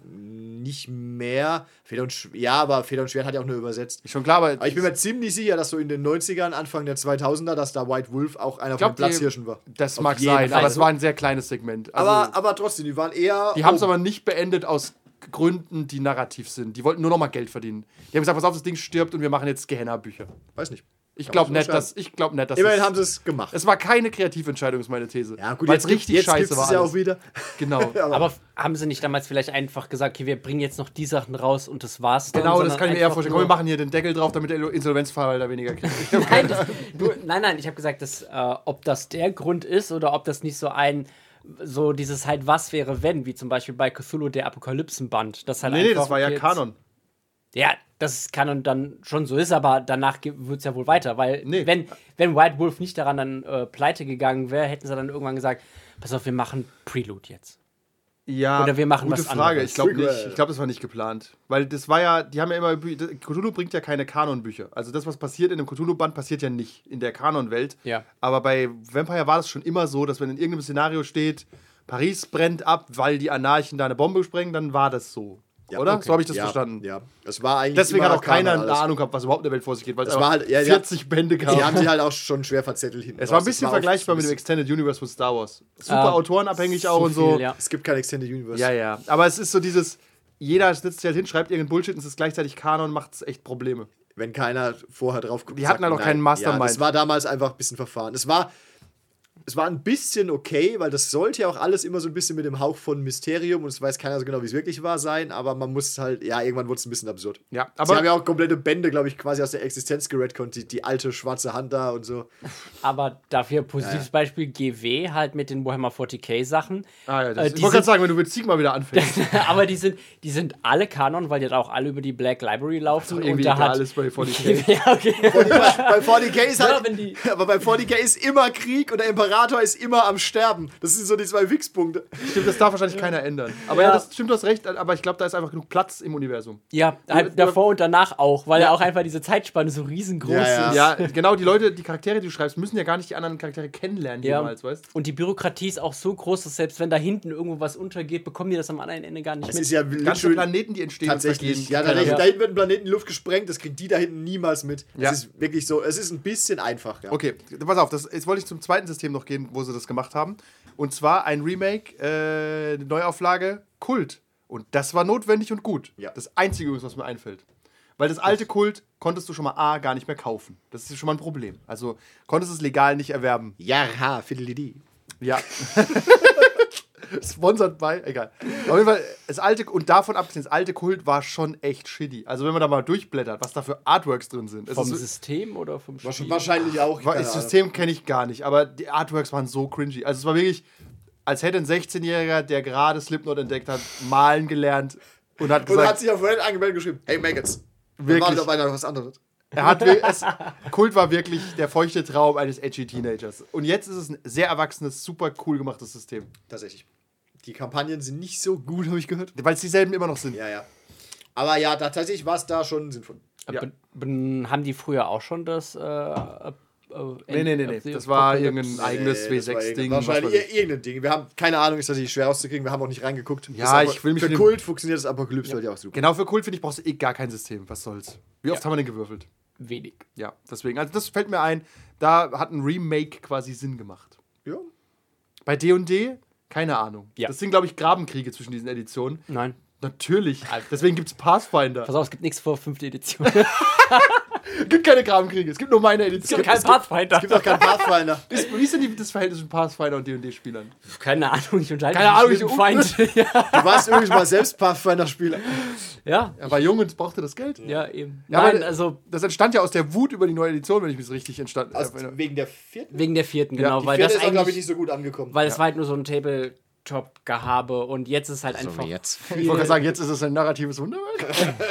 Nicht mehr. Feder und Sch ja, aber Feder und Schwert hat ja auch nur übersetzt. Schon klar, aber, Aber ich bin mir ziemlich sicher, dass so in den 90ern, Anfang der 2000er, dass da White Wolf auch einer glaub, von den Platzhirschen war. das Auf mag sein, Fall. aber es war ein sehr kleines Segment. Also, aber, aber trotzdem, die waren eher. die haben es aber nicht beendet aus Gründen, die narrativ sind. Die wollten nur noch mal Geld verdienen. Die haben gesagt, pass auf, das Ding stirbt und wir machen jetzt Gehenna-Bücher. Weiß nicht. Ich glaube nicht, dass ich glaube nicht, dass Immerhin es- haben sie es gemacht. es war keine Kreativentscheidung, ist meine These. Ja, gut, Weil jetzt es richtig jetzt scheiße war. es ja auch wieder. Genau. Aber f- haben sie nicht damals vielleicht einfach gesagt, okay, wir bringen jetzt noch die Sachen raus und das war's dann? Genau, das kann ich mir eher vorstellen. Komm, wir machen hier den Deckel drauf, damit der Insolvenzverwalter weniger kriegt. Nein, das, du, nein, nein, ich habe gesagt, dass, äh, ob das der Grund ist oder ob das nicht so ein, so dieses halt, was wäre, wenn, wie zum Beispiel bei Cthulhu der Apokalypsenband. Das halt nee, nee, das war ja Kanon. Ja, das kann und dann schon so ist, aber danach wird es ja wohl weiter, weil Nee. wenn, wenn White Wolf nicht daran dann äh, pleite gegangen wäre, hätten sie dann irgendwann gesagt, pass auf, wir machen Prelude jetzt. Ja, Oder wir machen gute was Frage. anderes. Ich glaube nicht. Ich glaube, das war nicht geplant. Weil das war ja, die haben ja immer, Cthulhu bringt ja keine Kanonbücher. Also das, was passiert in dem Cthulhu-Band, passiert ja nicht in der Kanonwelt. Ja. Aber bei Vampire war das schon immer so, dass wenn in irgendeinem Szenario steht, Paris brennt ab, weil die Anarchen da eine Bombe sprengen, dann war das so. Ja, Oder? okay. So habe ich das ja, verstanden. Ja, es war eigentlich. Deswegen hat auch keiner eine. Ahnung gehabt, was überhaupt in der Welt vor sich geht, weil es Es war halt- ja, ja. 40 Bände gab. Die haben sich halt auch schon schwer verzettelt hinten. es war ein bisschen auch vergleichbar mit dem Extended Universe von Star Wars. Super Ah, autorenabhängig so auch und so. viel, ja. Es gibt kein Extended Universe. Ja, ja. Aber es ist so dieses, jeder sitzt sich halt hin, schreibt irgendeinen Bullshit und es ist gleichzeitig Kanon, macht es echt Probleme. Wenn keiner vorher drauf guckt. Die hatten halt auch keinen Mastermind. Ja, das war damals einfach ein bisschen verfahren. Es war. Es war ein bisschen okay, weil das sollte ja auch alles immer so ein bisschen mit dem Hauch von Mysterium und es weiß keiner so genau, wie es wirklich war, sein, aber man muss halt, ja, irgendwann wurde es ein bisschen absurd. Ja, Aber Sie haben ja auch komplette Bände, glaube ich, quasi aus der Existenz geredconnt, die, die alte schwarze Hand da und so. Aber dafür positives Beispiel GW halt mit den Warhammer 40k Sachen. Ah, ja, das, Äh, ich wollte gerade sagen, wenn du mit Sigma wieder anfängst. aber die sind, die sind alle Kanon, weil die halt auch alle über die Black Library laufen. doch irgendwie da egal hat ist bei 40k. ja, okay. bei 40k ist Ja, halt, wenn die- aber bei 40k ist immer Krieg und der Imperator ist immer am Sterben. Das sind so die zwei Fixpunkte. Stimmt, das darf wahrscheinlich keiner ändern. Aber ja, Ja. das stimmt, du hast recht, aber ich glaube, da ist einfach genug Platz im Universum. Ja, halt davor und danach auch, weil ja auch einfach diese Zeitspanne so riesengroß Ja, ja. ist. Ja, genau, die Leute, die Charaktere, die du schreibst, müssen ja gar nicht die anderen Charaktere kennenlernen Ja. jemals, weißt Und die Bürokratie ist auch so groß, dass selbst wenn da hinten irgendwo was untergeht, bekommen die das am anderen Ende gar nicht Es mit. ist ja Ganze Planeten, die entstehen tatsächlich. Ja, da. Ja. da hinten wird ein Planet in die Luft gesprengt, das kriegen die da hinten niemals mit. Es Ja. ist wirklich so, es ist ein bisschen einfach. Ja. Okay, pass auf, das, jetzt wollte ich zum zweiten System noch gehen, wo sie das gemacht haben. Und zwar ein Remake, äh, eine Neuauflage, Kult. Und das war notwendig und gut. Ja. Das Einzige, übrigens, was mir einfällt. Weil das alte Kult konntest du schon mal A, gar nicht mehr kaufen. Das ist schon mal ein Problem. Also konntest es legal nicht erwerben. Ja, ha, Fidelity. Ja. Sponsored by, egal. Auf jeden Fall, das alte, und davon abgesehen, das alte Kult war schon echt shitty. Also, wenn man da mal durchblättert, was da für Artworks drin sind. Es Vom ist, System oder vom Spiel? Wahrscheinlich auch. Das. System kenne ich gar nicht, aber die Artworks waren so cringy. Also es war wirklich, als hätte ein 16-Jähriger, der gerade Slipknot entdeckt hat, malen gelernt und hat Und hat gesagt, sich auf Reddit angemeldet und geschrieben: Hey, Maggots. Wir Wirklich? warten auf einer was anderes. er hat es, Kult war wirklich der feuchte Traum eines edgy Teenagers. Und jetzt ist es ein sehr erwachsenes, super cool gemachtes System. Tatsächlich. Die Kampagnen sind nicht so gut, habe ich gehört. Weil es dieselben immer noch sind. Ja, ja. Aber ja, da, tatsächlich war es da schon sinnvoll. Ja. Be- be- haben die früher auch schon das. Äh, äh, äh, Nee, nee, nee, nee. Das war irgendein eigenes Nee, das war W6-Ding. irgendein- Wahrscheinlich ir- irgendein Ding. Wir haben keine Ahnung, ist natürlich schwer rauszukriegen. Wir haben auch nicht reingeguckt. Ja, Das ich will mich Für Kult funktioniert das Apokalypse halt ja auch super. Genau für Kult, finde ich, brauchst du eh gar kein System. Was soll's? Wie oft haben wir denn gewürfelt? wenig. Ja, deswegen. Also das fällt mir ein, da hat ein Remake quasi Sinn gemacht. Ja. Bei D&D, keine Ahnung. Ja. Das sind, glaube ich, Grabenkriege zwischen diesen Editionen. Nein. Natürlich. Deswegen gibt es Pathfinder. Pass auf, es gibt nichts vor fünfte Edition. Es gibt keine Grabenkriege, es gibt nur meine Edition. kein Pathfinder. Gibt auch keinen Pathfinder. Ist, wie ist denn die, das Verhältnis zwischen Pathfinder und D&D-Spielern? Keine Ahnung, ich unterhalte Keine mich Ahnung, mit Feind. ja. Du warst übrigens mal selbst Pathfinder-Spieler. ja, Er war jung und brauchte das Geld. ja, eben. Ja, Nein, aber- also Das entstand ja aus der Wut über die neue Edition, wenn ich mich so richtig entstanden Also äh, wegen der vierten. wegen der vierten, Ja, genau. Die weil vierte das ist, glaube ich, eigentlich, nicht so gut angekommen. weil es war halt nur so ein Tabletop-Gehabe und jetzt ist halt einfach. jetzt. Ich wollte gerade sagen, jetzt ist es ein narratives Wunderwerk.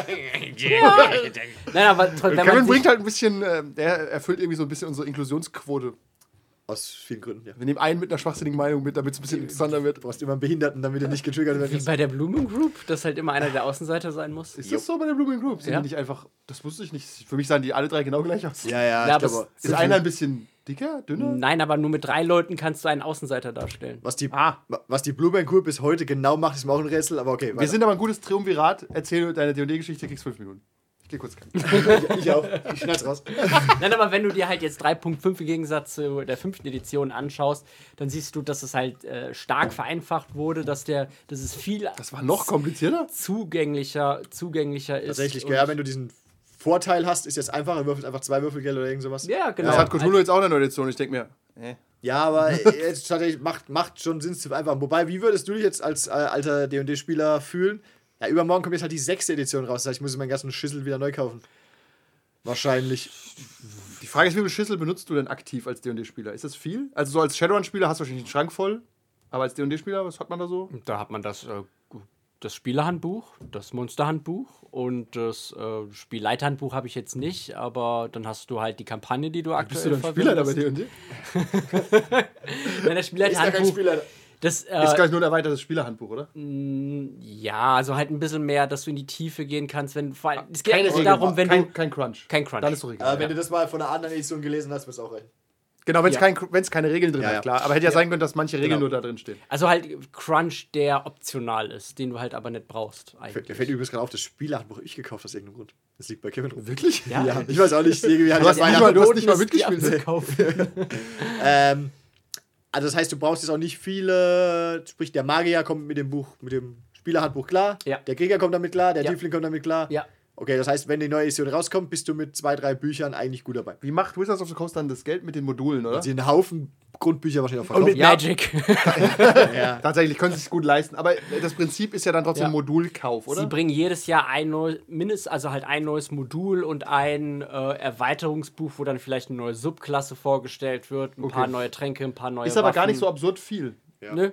Nein, aber trotzdem, wenn Kevin man bringt halt ein bisschen, äh, der erfüllt irgendwie so ein bisschen unsere Inklusionsquote. Aus vielen Gründen, ja. Wir nehmen einen mit einer schwachsinnigen Meinung mit, damit es ein bisschen interessanter wird. Du brauchst immer einen Behinderten, damit er nicht getriggert wie wird. bei der Blooming Group, dass halt immer einer der Außenseiter sein muss. Ist das so bei der Blooming Group? Sind Ja. die nicht einfach, das wusste ich nicht. Für mich sahen die alle drei genau gleich aus. Ja, ja, Ja, ich aber glaube. Ist einer ein bisschen dicker, dünner? Nein, aber nur mit drei Leuten kannst du einen Außenseiter darstellen. Was die, Ah. was die Blue Band Group bis heute genau macht, ist mir auch ein Rätsel, aber okay. Wir weiter. sind aber ein gutes Triumvirat. Erzähl deine D&D-Geschichte, kriegst fünf Minuten. geh kurz kacken. Ich auch. Ich schneid's raus. Nein, aber wenn du dir halt jetzt 3.5 im Gegensatz zu der fünften Edition anschaust, dann siehst du, dass es halt äh, stark vereinfacht wurde, dass der, dass es viel Das war noch komplizierter? zugänglicher, zugänglicher ist. Tatsächlich, ja, wenn du diesen Vorteil hast, ist jetzt einfacher, würfelt einfach zwei Würfelgeld oder irgend sowas. Ja, genau. Das hat Cthulhu jetzt auch eine neue Edition. Ich denke mir, äh. Ja, aber jetzt tatsächlich macht, macht schon Sinn zu einfach. Wobei, wie würdest du dich jetzt als äh, alter DD-Spieler fühlen? Ja, übermorgen kommt jetzt halt die sechste Edition raus. Das heißt, ich muss meinen ganzen Schüssel wieder neu kaufen. Wahrscheinlich. Die Frage ist, wie viel Schüssel benutzt du denn aktiv als D&D-Spieler? Ist das viel? Also so als Shadowrun-Spieler hast du wahrscheinlich den Schrank voll. Aber als D&D-Spieler, was hat man da so? Da hat man das, äh, das Spielerhandbuch, das Monsterhandbuch und das äh, Spielleiterhandbuch habe ich jetzt nicht, aber dann hast du halt die Kampagne, die du aktuell Bist du dann Spieler bei verwendest. D&D? Nein, das Spielleiterhandbuch, Spieler. das, Ist äh, gleich nur ein erweitertes Spielerhandbuch, oder? ja, also halt ein bisschen mehr, dass du in die Tiefe gehen kannst, wenn, vor allem, es geht eigentlich darum, wenn kein, du, kein Crunch. Kein Crunch. Dann ist doch egal. Äh, wenn du das mal von einer anderen Edition gelesen hast, wird es auch reichen. Genau, wenn es Ja. kein, keine Regeln drin Ja, hat, klar. Aber hätte ja, sein können, dass manche Regeln Genau. nur da drin stehen. also halt Crunch, der optional ist, den du halt aber nicht brauchst Mir eigentlich. fällt übrigens gerade auf, das Spielerhandbuch habe ich gekauft aus irgendeinem Grund. Das liegt bei Kevin rum. Wirklich? Ja. Ich weiß auch nicht, irgendwie hat Du hast das nicht Weihnachten- mal- du hast nicht mal mitgespielt. Ähm, also das heißt, du brauchst jetzt auch nicht viele, sprich der Magier kommt mit dem Buch, mit dem Spielerhandbuch klar, Ja. der Krieger kommt damit klar, der Ja. Tiefling kommt damit klar. Ja. Okay, das heißt, wenn die neue Edition rauskommt, bist du mit zwei, drei Büchern eigentlich gut dabei. Wie macht Wizards of the Coast dann das Geld mit den Modulen, oder? Sie einen Haufen Grundbücher wahrscheinlich auch Und mit verkaufen. Magic. Ja. Tatsächlich können sie es gut leisten. Aber das Prinzip ist ja dann trotzdem Ja. Modulkauf, oder? Sie bringen jedes Jahr ein neues, mindestens, also halt ein neues Modul und ein äh, Erweiterungsbuch, wo dann vielleicht eine neue Subklasse vorgestellt wird, ein paar neue Tränke, ein paar neue ist aber gar Waffen. nicht so absurd viel. Ne?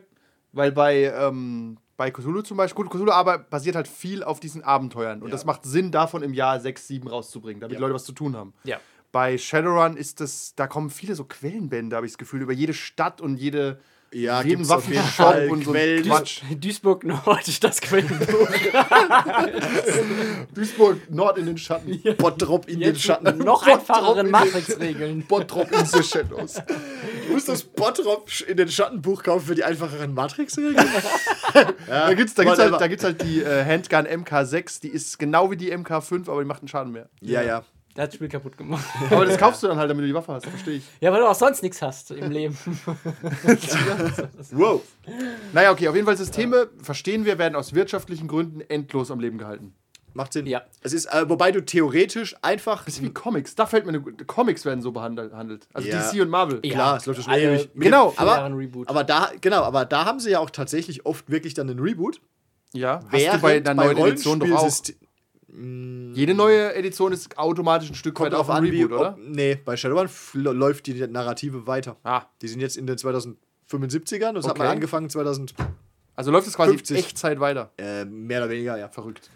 Weil bei, ähm, bei Cthulhu zum Beispiel, gut, Cthulhu aber basiert halt viel auf diesen Abenteuern. Und Ja. das macht Sinn, davon im Jahr sechs, sieben rauszubringen, damit Ja. die Leute was zu tun haben. Ja. Bei Shadowrun ist das, da kommen viele so Quellenbände, habe ich das Gefühl, über jede Stadt und jede, Ja, jeden gibt's auf jeden Waffenshop Fall und so Quellen. Quatsch. Duisburg Nord, das Quellenbuch. Duisburg, Nord in den Schatten. Bottrop in den Jetzt Schatten. noch Bottrop einfacheren in den- Matrix-Regeln. Bottrop in the Shadows. Du musst das Bottrop in den Schattenbuch kaufen für die einfacheren Matrix-Regeln. Da gibt es da gibt's halt, whatever. da gibt's halt die äh, Handgun MK6, die ist genau wie die MK5, aber die macht einen Schaden mehr. ja, ja. Der hat das Spiel kaputt gemacht. Aber das kaufst du dann halt, damit du die Waffe hast, verstehe ich. Ja, weil du auch sonst nichts hast im Leben. Wow. Naja, okay, auf jeden Fall Systeme, verstehen wir, werden aus wirtschaftlichen Gründen endlos am Leben gehalten. Macht Sinn. Ja. Es ist, äh, wobei du theoretisch einfach. Das ist wie Comics. Da fällt mir eine gute. Comics werden so behandelt. handelt. Also Ja. DC und Marvel. Ja. Klar, es läuft ja schon ewig. Genau, aber, aber da, genau, aber da haben sie ja auch tatsächlich oft wirklich dann einen Reboot. Ja, hast Während du bei der neuen Edition doch auch. Rollenspielsystem- Jede neue Edition ist automatisch ein Stück Kommt weit auf ein wie. Reboot, oder? Ob, nee, bei Shadowrun läuft die Narrative weiter. Ah, Die sind jetzt in den 2075ern. Das hat Okay. mal angefangen 2000. also läuft es quasi 50. Echtzeit weiter. Äh, mehr oder weniger, ja. Verrückt.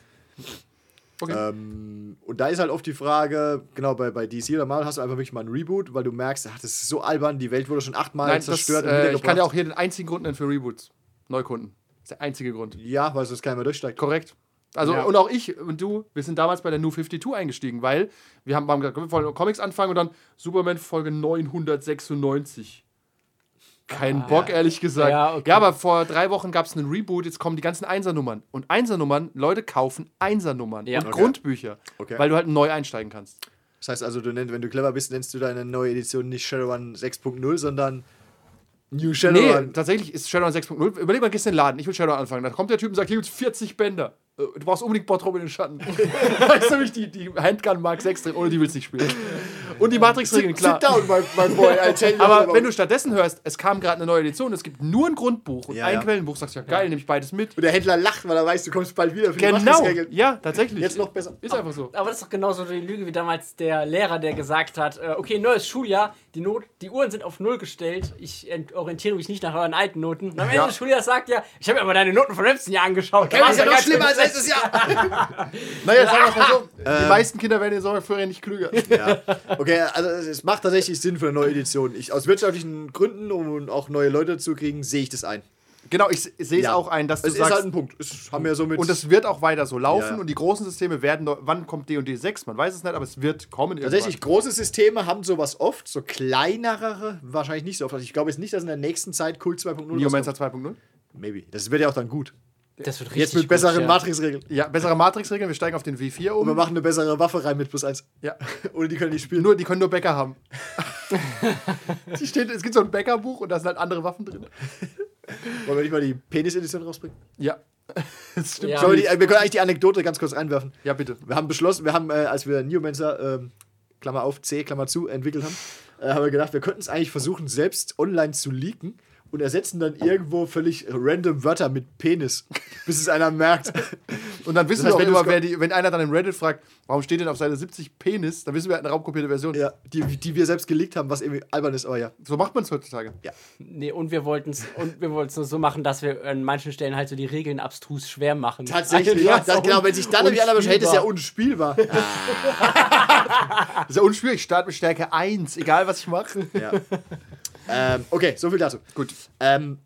Okay. Ähm, und da ist halt oft die Frage, genau, bei, bei DC oder Marvel hast du einfach wirklich mal einen Reboot, weil du merkst, ach, das ist so albern, die Welt wurde schon achtmal Nein, das, zerstört und äh, ich kann ja auch hier den einzigen Grund nennen für Reboots. Neukunden. Das ist der einzige Grund. Ja, weil sonst keiner mehr durchsteigt. Korrekt. Also, Ja. und auch ich und du, wir sind damals bei der New 52 eingestiegen, weil wir haben, haben gesagt, wir wollen Comics anfangen und dann Superman Folge 996. Kein Bock, ehrlich gesagt. Ja, Ja, okay. aber vor drei Wochen gab es einen Reboot, jetzt kommen die ganzen Einsernummern. Und Einsernummern, Leute kaufen Einsernummern Ja. und Okay. Grundbücher, Okay. weil du halt neu einsteigen kannst. Das heißt also, du nennst, wenn du clever bist, nennst du deine neue Edition nicht Shadowrun 6.0, sondern New Nee, Shadowrun. tatsächlich ist Shadowrun 6.0. Überleg mal, gehst in den Laden, ich will Shadowrun anfangen. Dann kommt der Typ und sagt, hier gibt's 40 Bänder. Äh, Du brauchst unbedingt Bottrop in den Schatten. da ist nämlich die, die Handgun Mark 6 drin, ohne die willst du nicht spielen. Und die Matrix-Regeln, klar. Sit down, my, my boy, I tell you Aber about- wenn du stattdessen hörst, es kam gerade eine neue Edition, es gibt nur ein Grundbuch und Ja, ein ja. Quellenbuch, sagst du, ja geil, nehme ich beides mit. Und der Händler lacht, weil er weiß, du kommst bald wieder für die Genau, Matrix-Regeln. ja, tatsächlich. Jetzt noch besser. Ist einfach so. Aber das ist doch genauso die Lüge wie damals der Lehrer, der gesagt hat, äh, okay, neues Schuljahr, die, Not, die Uhren sind auf Null gestellt, ich ent- orientiere mich nicht nach euren alten Noten. Und am Ende Ja. des Schuljahres sagt er, ich habe mir aber deine Noten vom letzten Jahr angeschaut. Da Das ist ja noch ganz schlimmer als letztes Jahr. Naja, sagen wir mal so. Die meisten Kinder werden jetzt auch früher nicht klüger. ja. Okay, also es macht tatsächlich Sinn für eine neue Edition. Ich, aus wirtschaftlichen Gründen, um auch neue Leute zu kriegen, sehe ich das ein. Genau, ich se- sehe es Ja. auch ein, dass du Es ist sagst, halt ein Punkt. Es haben wir so mit. und es wird auch weiter so laufen Ja, und die großen Systeme werden, wann kommt D&D 6? Man weiß es nicht, aber es wird kommen Tatsächlich, große Systeme haben sowas oft, so kleinere wahrscheinlich nicht so oft. Also ich glaube jetzt nicht, dass in der nächsten Zeit Kult 2.0 Neomancer rauskommt. 2.0? Maybe. Das wird ja auch dann gut. Das wird richtig Jetzt mit besseren ja. Matrix-Regeln. Ja, bessere Matrix-Regeln, wir steigen auf den W4 Und wir um. machen eine bessere Waffe rein mit plus eins. Ja. Ohne die können nicht spielen. Nur, die können nur Bäcker haben. die steht, es gibt so ein Bäckerbuch und da sind halt andere Waffen drin. Wollen wir nicht mal die Penis-Edition rausbringen? Ja. Das stimmt. Ja. Wir, die, wir können eigentlich die Anekdote ganz kurz reinwerfen. Ja, bitte. Wir haben beschlossen, wir haben, äh, als wir Neomancer, ähm, Klammer auf, C, Klammer zu, entwickelt haben, äh, haben wir gedacht, wir könnten es eigentlich versuchen, selbst online zu leaken und ersetzen dann irgendwo völlig random Wörter mit Penis, bis es einer merkt. Und dann wissen Das heißt, wir auch wenn immer, du's wer die, wenn einer dann im Reddit fragt, warum steht denn auf Seite 70 Penis, dann wissen wir, hat eine raubkopierte Version. ja, die, die wir selbst geleakt haben, was irgendwie albern ist, aber ja. So macht man es heutzutage. Ja. Nee, und wir wollten es und wir wollten es nur so machen, dass wir an manchen Stellen halt so die Regeln abstrus schwer machen. Tatsächlich, ja. Das, genau, wenn sich dann nämlich einer beschwert, ist ja unspielbar. Das ist ja unschwierig. Ich starte mit Stärke 1, egal was ich mache. ja. Ähm, okay, so viel dazu. Gut. Ähm,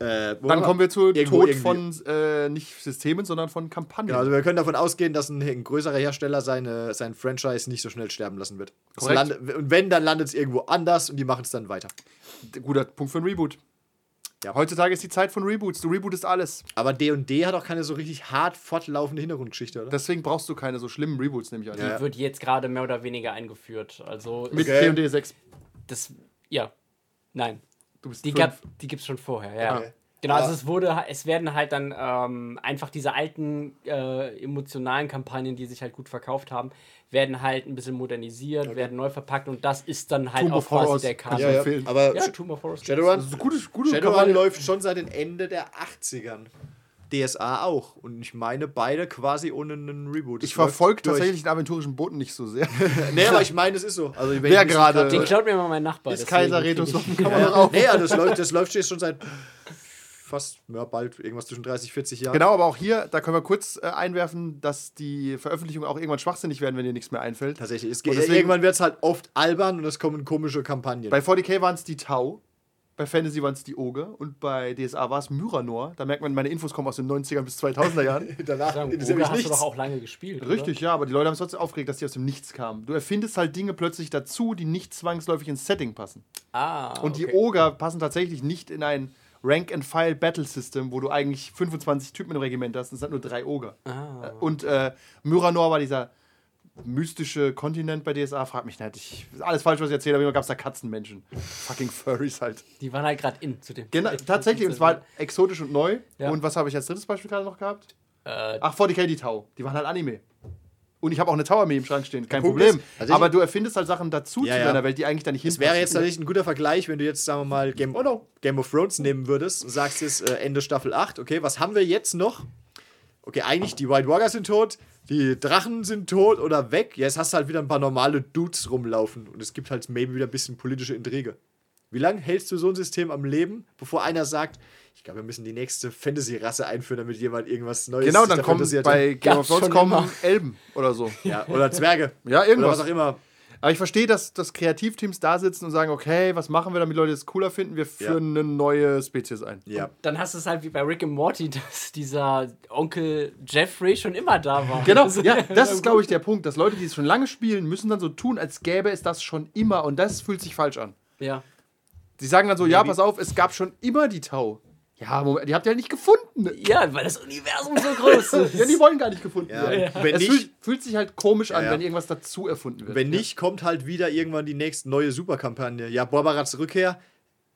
äh, Dann kommen wir zu Irgendwo Tod irgendwie. von äh, nicht Systemen, sondern von Kampagnen. Genau, also wir können davon ausgehen, dass ein, ein größerer Hersteller seine, sein Franchise nicht so schnell sterben lassen wird. Landet- und wenn, dann landet es irgendwo anders und die machen es dann weiter. Guter Punkt für ein Reboot. Ja. Heutzutage ist die Zeit von Reboots. Du rebootest alles. Aber D&D hat auch keine so richtig hart fortlaufende Hintergrundgeschichte, oder? Deswegen brauchst du keine so schlimmen Reboots, nehme ich an. Die wird jetzt gerade mehr oder weniger eingeführt. Also Mit Okay. D&D 6. das ja. Nein. Du bist Die, fünf. gab, die gibt es schon vorher, ja. Okay. Genau, also es wurde, es werden halt dann ähm, einfach diese alten äh, emotionalen Kampagnen, die sich halt gut verkauft haben, werden halt ein bisschen modernisiert, werden neu verpackt und das ist dann halt Tomb auch of quasi Horrors der ich ja, empfehlen. aber Ja, Tomb of Horrors. Shadowrun, Das ist eine gute, gute Shadowrun läuft schon seit dem Ende der 80ern. DSA auch. Und ich meine beide quasi ohne einen Reboot. Ich Es läuft verfolge tatsächlich den aventurischen Boten nicht so sehr. Nee, aber ich meine, es ist so. Also, wenn Wer ich gerade- Den klaut mir mal mein Nachbar. ist Kaiser Retus ich- auch. nee, ja, das läuft, das läuft schon seit fast, ja, bald irgendwas zwischen 30, 40 Jahren. Genau, aber auch hier, da können wir kurz äh, einwerfen, dass die Veröffentlichungen auch irgendwann schwachsinnig werden, wenn dir nichts mehr einfällt. Tatsächlich. Es Und geht, deswegen- irgendwann wird es halt oft albern und es kommen komische Kampagnen. Bei 40k waren es die Tau, bei Fantasy waren es die Oger und bei DSA war es Myranor. Da merkt man, meine Infos kommen aus den 90er bis 2000er Jahren. Danach Sagen, mich Oger hast du nichts. doch auch lange gespielt. Richtig, ja, aber die Leute haben es trotzdem aufgeregt, dass die aus dem Nichts kamen. Du erfindest halt Dinge plötzlich dazu, die nicht zwangsläufig ins Setting passen. Oder? Ah, Und die okay. Oger passen tatsächlich nicht in ein Rank-and-File-Battle-System, wo du eigentlich 25 Typen im Regiment hast und es sind nur drei Oger. Ah. Und äh, Myranor war dieser mystische Kontinent bei DSA. Frag mich nicht. Ich, alles falsch, was ich erzähle, aber immer gab es da Katzenmenschen. Fucking Furries halt. Die waren halt gerade in zu dem Genau, tatsächlich, und es war halt exotisch und neu. Ja. Und was habe ich als drittes Beispiel gerade noch gehabt? Äh, Ach, 40k die Tau. Die waren halt Anime. Und ich habe auch eine Tau-Armee im Schrank stehen, kein Problem. ist, also aber du erfindest halt Sachen dazu Ja, zu ja. deiner Welt, die eigentlich da nicht Es wäre jetzt hinpassen. tatsächlich ein guter Vergleich, wenn du jetzt, sagen wir mal, Game, Oh no. Game of Thrones nehmen würdest und sagst jetzt äh, Ende Staffel 8, okay, was haben wir jetzt noch? Okay, eigentlich die White Walkers sind tot, die Drachen sind tot oder weg. Jetzt hast du halt wieder ein paar normale Dudes rumlaufen und es gibt halt maybe wieder ein bisschen politische Intrige. Wie lange hältst du so ein System am Leben, bevor einer sagt, ich glaube, wir müssen die nächste Fantasy-Rasse einführen, damit jemand irgendwas Neues Genau, dann da kommen bei? Game of Thrones kommen immer. Elben oder so. Ja, oder Zwerge. Ja, irgendwas. Oder was auch immer. Aber ich verstehe, dass, dass Kreativteams da sitzen und sagen, okay, was machen wir, damit Leute es cooler finden? Wir führen eine neue Spezies ein. Ja. dann hast du es halt wie bei Rick and Morty, dass dieser Onkel Jeffrey schon immer da war. Genau, Also, ja, das ist, glaube ich, der Punkt, dass Leute, die es schon lange spielen, müssen dann so tun, als gäbe es das schon immer und das fühlt sich falsch an. Ja. Sie sagen dann so, ja, pass auf, es gab schon immer die Tau. Ja, Moment, die habt ihr ja nicht gefunden. ja, weil das Universum so groß ist. Ja, die wollen gar nicht gefunden Ja. werden. Wenn es nicht- fühlt, fühlt sich halt komisch an, Ja, ja. wenn irgendwas dazu erfunden wird. Wenn nicht, kommt halt wieder irgendwann die nächste neue Superkampagne. Ja, Borbarats Rückkehr.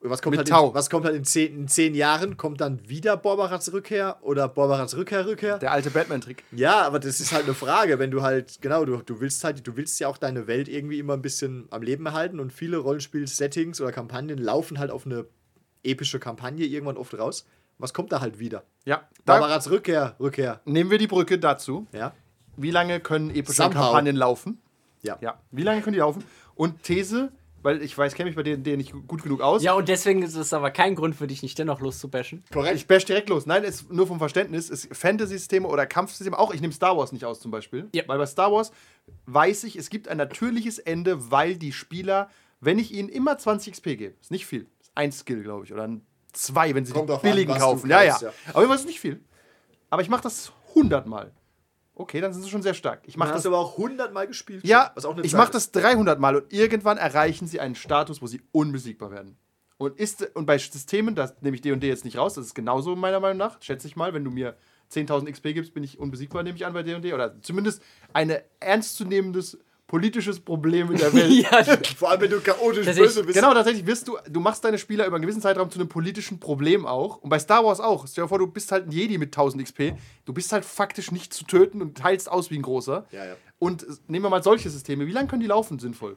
Was kommt, Mit halt Tau. in, was kommt halt in zehn, in zehn Jahren? Kommt dann wieder Borbarats Rückkehr oder Borbarats Rückkehr, Rückkehr? Der alte Batman-Trick. Ja, aber das ist halt eine Frage, wenn du halt, genau, du, du willst halt, du willst ja auch deine Welt irgendwie immer ein bisschen am Leben erhalten und viele Rollenspiel-Settings oder Kampagnen laufen halt auf eine epische Kampagne irgendwann oft raus. Was kommt da halt wieder? Ja, da Borbarats Rückkehr, Rückkehr. nehmen wir die Brücke dazu. Ja. Wie lange können epische Somehow. Kampagnen laufen? Ja. Ja, wie lange können die laufen? Und These, weil ich weiß, kenne mich bei denen, denen nicht gut genug aus. Ja, und deswegen ist es aber kein Grund für dich, nicht dennoch loszubashen. Korrekt. Ich bash direkt los. Nein, ist nur vom Verständnis. Ist Fantasy-Systeme oder Kampfsysteme auch. Ich nehme Star Wars nicht aus zum Beispiel. Ja. Weil bei Star Wars weiß ich, es gibt ein natürliches Ende, weil die Spieler, wenn ich ihnen immer 20 XP gebe, ist nicht viel, ein Skill, glaube ich, oder ein zwei, wenn sie Kommt die an, billigen du kaufen. ja, ja, ja. Aber immer ist nicht viel. Aber ich mache das 100 Mal. Okay, dann sind sie schon sehr stark. Ich Mach mache das aber auch 100 Mal gespielt. ja, was auch eine ich mache das 300 Mal und irgendwann erreichen sie einen Status, wo sie unbesiegbar werden. Und, ist, und bei Systemen, das nehme ich D&D jetzt nicht raus, das ist genauso meiner Meinung nach, schätze ich mal, wenn du mir 10.000 XP gibst, bin ich unbesiegbar, nehme ich an bei D&D. Oder zumindest ein ernstzunehmendes politisches Problem in der Welt. ja, Vor allem, wenn du chaotisch böse bist. Genau, tatsächlich wirst du, du machst deine Spieler über einen gewissen Zeitraum zu einem politischen Problem auch. Und bei Star Wars auch. Stell dir vor, du bist halt ein Jedi mit 1000 XP. Du bist halt faktisch nicht zu töten und teilst aus wie ein großer. Ja, ja. Und nehmen wir mal solche Systeme. Wie lange können die laufen sinnvoll?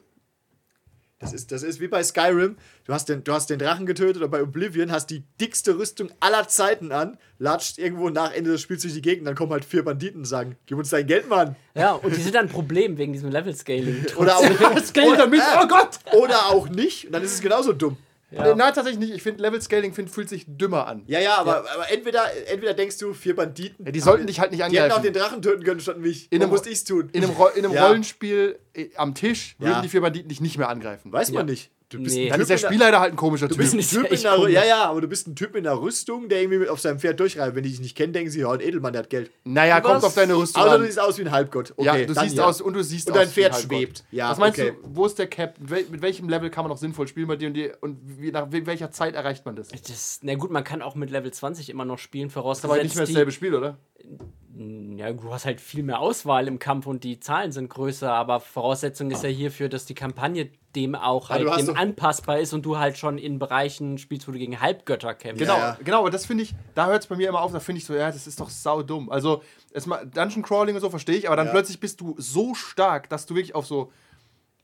Das ist, das ist wie bei Skyrim. Du hast, den, du hast den Drachen getötet oder bei Oblivion hast die dickste Rüstung aller Zeiten an, latscht irgendwo nach Ende des Spiels durch die Gegend, dann kommen halt vier Banditen und sagen, gib uns dein Geld, Mann. ja, und die sind dann ein Problem wegen diesem Level-Scaling. Oder auch, Scale damit, oh Gott! oder auch nicht. Und dann ist es genauso dumm. Ja. Nein, tatsächlich nicht. Ich finde, Level Scaling find, fühlt sich dümmer an. Ja, ja, aber, aber entweder, entweder denkst du, vier Banditen. Ja, die sollten dich halt nicht Die hätten auch angreifen. den Drachen töten können, statt mich. In Warum einem- musste ich's tun? In einem, Ro in einem Ja. Rollenspiel äh, am Tisch Ja. würden die vier Banditen dich nicht mehr angreifen. Weiß man nicht. Du bist Nee. ein Dann Typ ist der Spielleiter halt ein komischer Du Typ. bist ein nicht Typ in echt der, ja, ja, aber du bist ein Typ in der Rüstung, der irgendwie mit auf seinem Pferd durchreibt. Wenn die dich nicht kennen, denken sie, ja, ein Edelmann, der hat Geld. naja, kommt auf deine Rüstung Außer an. du siehst aus wie ein Halbgott. Okay, ja, du dann siehst ja. aus und du siehst Und aus dein wie ein Pferd schwebt. Ja, Was meinst okay. du, wo ist der Cap? Mit wel- Mit welchem Level kann man noch sinnvoll spielen bei dir und, die, und wie, nach wel- welcher Zeit erreicht man das? Das Das, na gut, man kann auch mit Level 20 immer noch spielen, ist aber vorausgesetzt. nicht mehr die- dasselbe Spiel, oder? Ja, du hast halt viel mehr Auswahl im Kampf und die Zahlen sind größer, aber Voraussetzung ist ja hierfür, dass die Kampagne dem auch Ah, halt dem anpassbar ist und du halt schon in Bereichen spielst, wo du gegen Halbgötter kämpfst. Genau, ja. genau, aber das finde ich, da hört es bei mir immer auf, da finde ich so, ja, das ist doch saudumm. Also, erstmal Dungeon Crawling und so verstehe ich, aber dann Ja. plötzlich bist du so stark, dass du wirklich auf so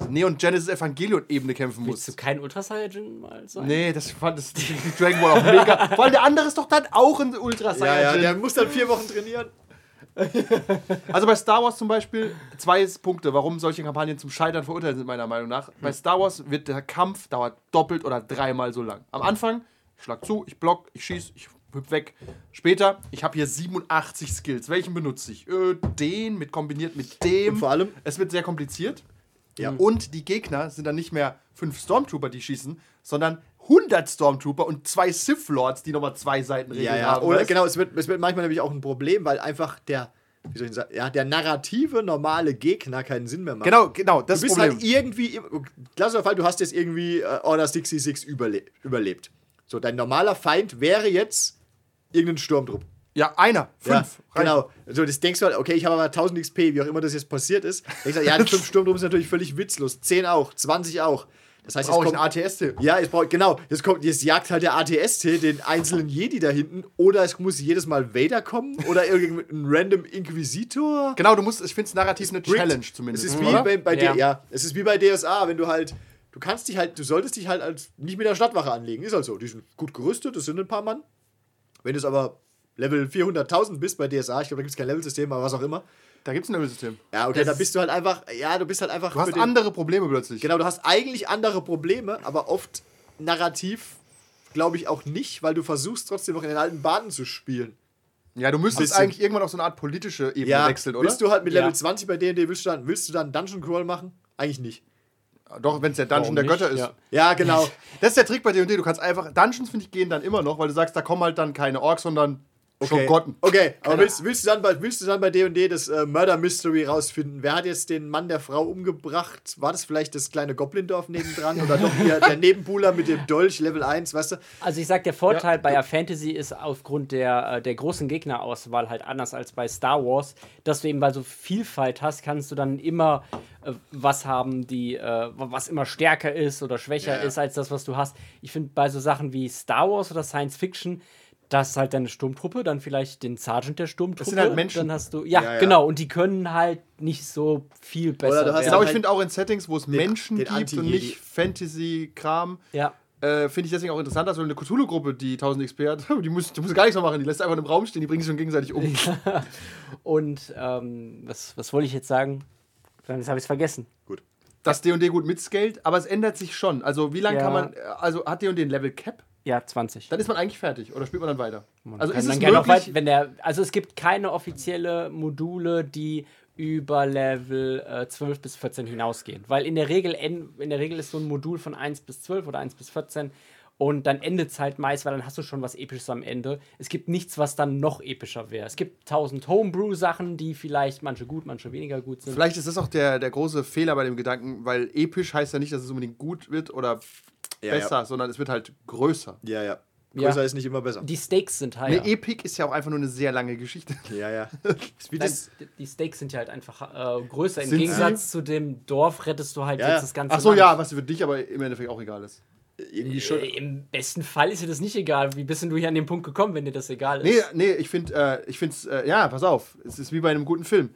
Neon Genesis Evangelion-Ebene kämpfen Willst du musst. kein Ultra Saiyajin mal sein? Nee, das fand das, Dragon Ball auch mega. Vor allem der andere ist doch dann auch ein Ultra Ja, Saiyajin. ja, der muss dann vier Wochen trainieren. Also bei Star Wars zum Beispiel zwei Punkte, warum solche Kampagnen zum Scheitern verurteilt sind, meiner Meinung nach. Bei Star Wars wird der Kampf dauert doppelt oder dreimal so lang. Am Anfang, ich schlag zu, ich block, ich schieß, ich hüpf weg. Später, ich habe hier 87 Skills. Welchen benutze ich? Äh, den mit kombiniert mit dem. Und vor allem- es wird sehr kompliziert. Ja. Und die Gegner sind dann nicht mehr fünf Stormtrooper, die schießen, sondern 100 Stormtrooper und zwei Sith Lords, die nochmal zwei Seiten Ja, ja. haben. Oder weißt? genau, es wird, es wird manchmal nämlich auch ein Problem, weil einfach der, wie soll ich sagen, ja, der narrative normale Gegner keinen Sinn mehr macht. Genau, genau, das Du bist Problem. halt irgendwie, klassischer Fall, du hast jetzt irgendwie äh, Order 66 überle überlebt. So, dein normaler Feind wäre jetzt irgendein Sturmtrupp. ja, einer, fünf. Ja, genau. So, das denkst du halt, okay, ich habe aber 1000 XP, wie auch immer das jetzt passiert ist. Denkst du, ja, 5 Sturmtruppen ist natürlich völlig witzlos. 10 auch, 20 auch. Das heißt, jetzt Brauche ich kommt, einen ATS-Tipp. ja, jetzt braucht, genau, jetzt kommt, jetzt jagt halt der ATST den einzelnen Jedi da hinten, oder es muss jedes Mal Vader kommen, oder irgendein random Inquisitor. Genau, du musst, ich finde es narrativ eine Challenge zumindest. Es ist wie oder? bei, bei Ja. Ja, es ist wie bei DSA, wenn du halt, du kannst dich halt, du solltest dich halt als nicht mit der Stadtwache anlegen, ist halt so. Die sind gut gerüstet, das sind ein paar Mann. Wenn du es aber Level 400.000 bist bei DSA, ich glaube, da gibt es kein Levelsystem, aber was auch immer. Da gibt es ein Level-System. Ja, okay, da bist du halt einfach, ja, du bist halt einfach. Du hast andere Probleme plötzlich. Genau, du hast eigentlich andere Probleme, aber oft narrativ glaube ich auch nicht, weil du versuchst trotzdem noch in den alten Bahnen zu spielen. Ja, du müsstest Bisschen. eigentlich irgendwann auf so eine Art politische Ebene Ja, wechseln, oder? willst du halt mit Level Ja. 20 bei D&D, willst du dann, willst du dann Dungeon Crawl machen? Eigentlich nicht. Doch, wenn es der Dungeon Warum der nicht? Götter ist. Ja. Ja, genau. Das ist der Trick bei D&D. Du kannst einfach, Dungeons, finde ich, gehen dann immer noch, weil du sagst, da kommen halt dann keine Orks, sondern Okay, Schogotten. okay. aber willst, willst, du dann bei, willst du dann bei D&D das äh, Murder Mystery rausfinden? Wer hat jetzt den Mann der Frau umgebracht? War das vielleicht das kleine Goblindorf nebendran? Oder doch hier der Nebenbuhler mit dem Dolch, Level 1, weißt du? Also ich sag, der Vorteil bei der Fantasy ist aufgrund der, äh, der großen Gegnerauswahl halt anders als bei Star Wars, dass du eben bei so Vielfalt hast, kannst du dann immer äh, was haben, die, äh, was immer stärker ist oder schwächer Ja. ist als das, was du hast. Ich finde bei so Sachen wie Star Wars oder Science Fiction, das ist halt deine Sturmtruppe, dann vielleicht den Sergeant der Sturmtruppe. sind halt Menschen. Dann hast du, ja, Ja, ja. genau, und die können halt nicht so viel besser du hast werden. Genau, halt ich finde auch in Settings, wo es Menschen den gibt und nicht Fantasy-Kram, Ja. äh, finde ich deswegen auch interessant, dass so eine Cthulhu-Gruppe, die 1000 XP hat, die muss, die muss gar nichts mehr machen, die lässt einfach im Raum stehen, die bringen sich schon gegenseitig um. Und ähm, was, was wollte ich jetzt sagen? Jetzt habe ich es vergessen. Gut. dass D&D gut mitscaled, aber es ändert sich schon. Also wie lange Ja. kann man, also hat D&D ein Level Cap? Ja, 20. Dann ist man eigentlich fertig oder spielt man dann weiter? also Kann ist es möglich, weit, wenn der, also es gibt keine offizielle Module, die über Level äh, 12 bis 14 hinausgehen. Weil in der Regel en- in der Regel ist so ein Modul von 1 bis 12 oder 1 bis 14 und dann endet es halt meist, weil dann hast du schon was Episches am Ende. Es gibt nichts, was dann noch epischer wäre. Es gibt tausend Homebrew-Sachen, die vielleicht manche gut, manche weniger gut sind. Vielleicht ist das auch der, der große Fehler bei dem Gedanken, weil episch heißt ja nicht, dass es unbedingt gut wird oder Ja, besser, ja. sondern es wird halt größer. Ja, ja. Ja. Größer ist nicht immer besser. Die Stakes sind Eine higher. Epic ist ja auch einfach nur eine sehr lange Geschichte. Ja, ja. Nein, das, die Stakes sind ja halt einfach äh, größer. Im Sind Gegensatz zu dem Dorf rettest du halt Ja, jetzt ja. das ganze Ach so, Land. ja, was für dich aber im Endeffekt auch egal ist. Irgendwie schon. Äh, Im besten Fall ist dir das nicht egal. Wie bist denn du hier an den Punkt gekommen, wenn dir das egal ist? Nee, nee, ich finde, äh, ich finde äh, ja, pass auf, es ist wie bei einem guten Film.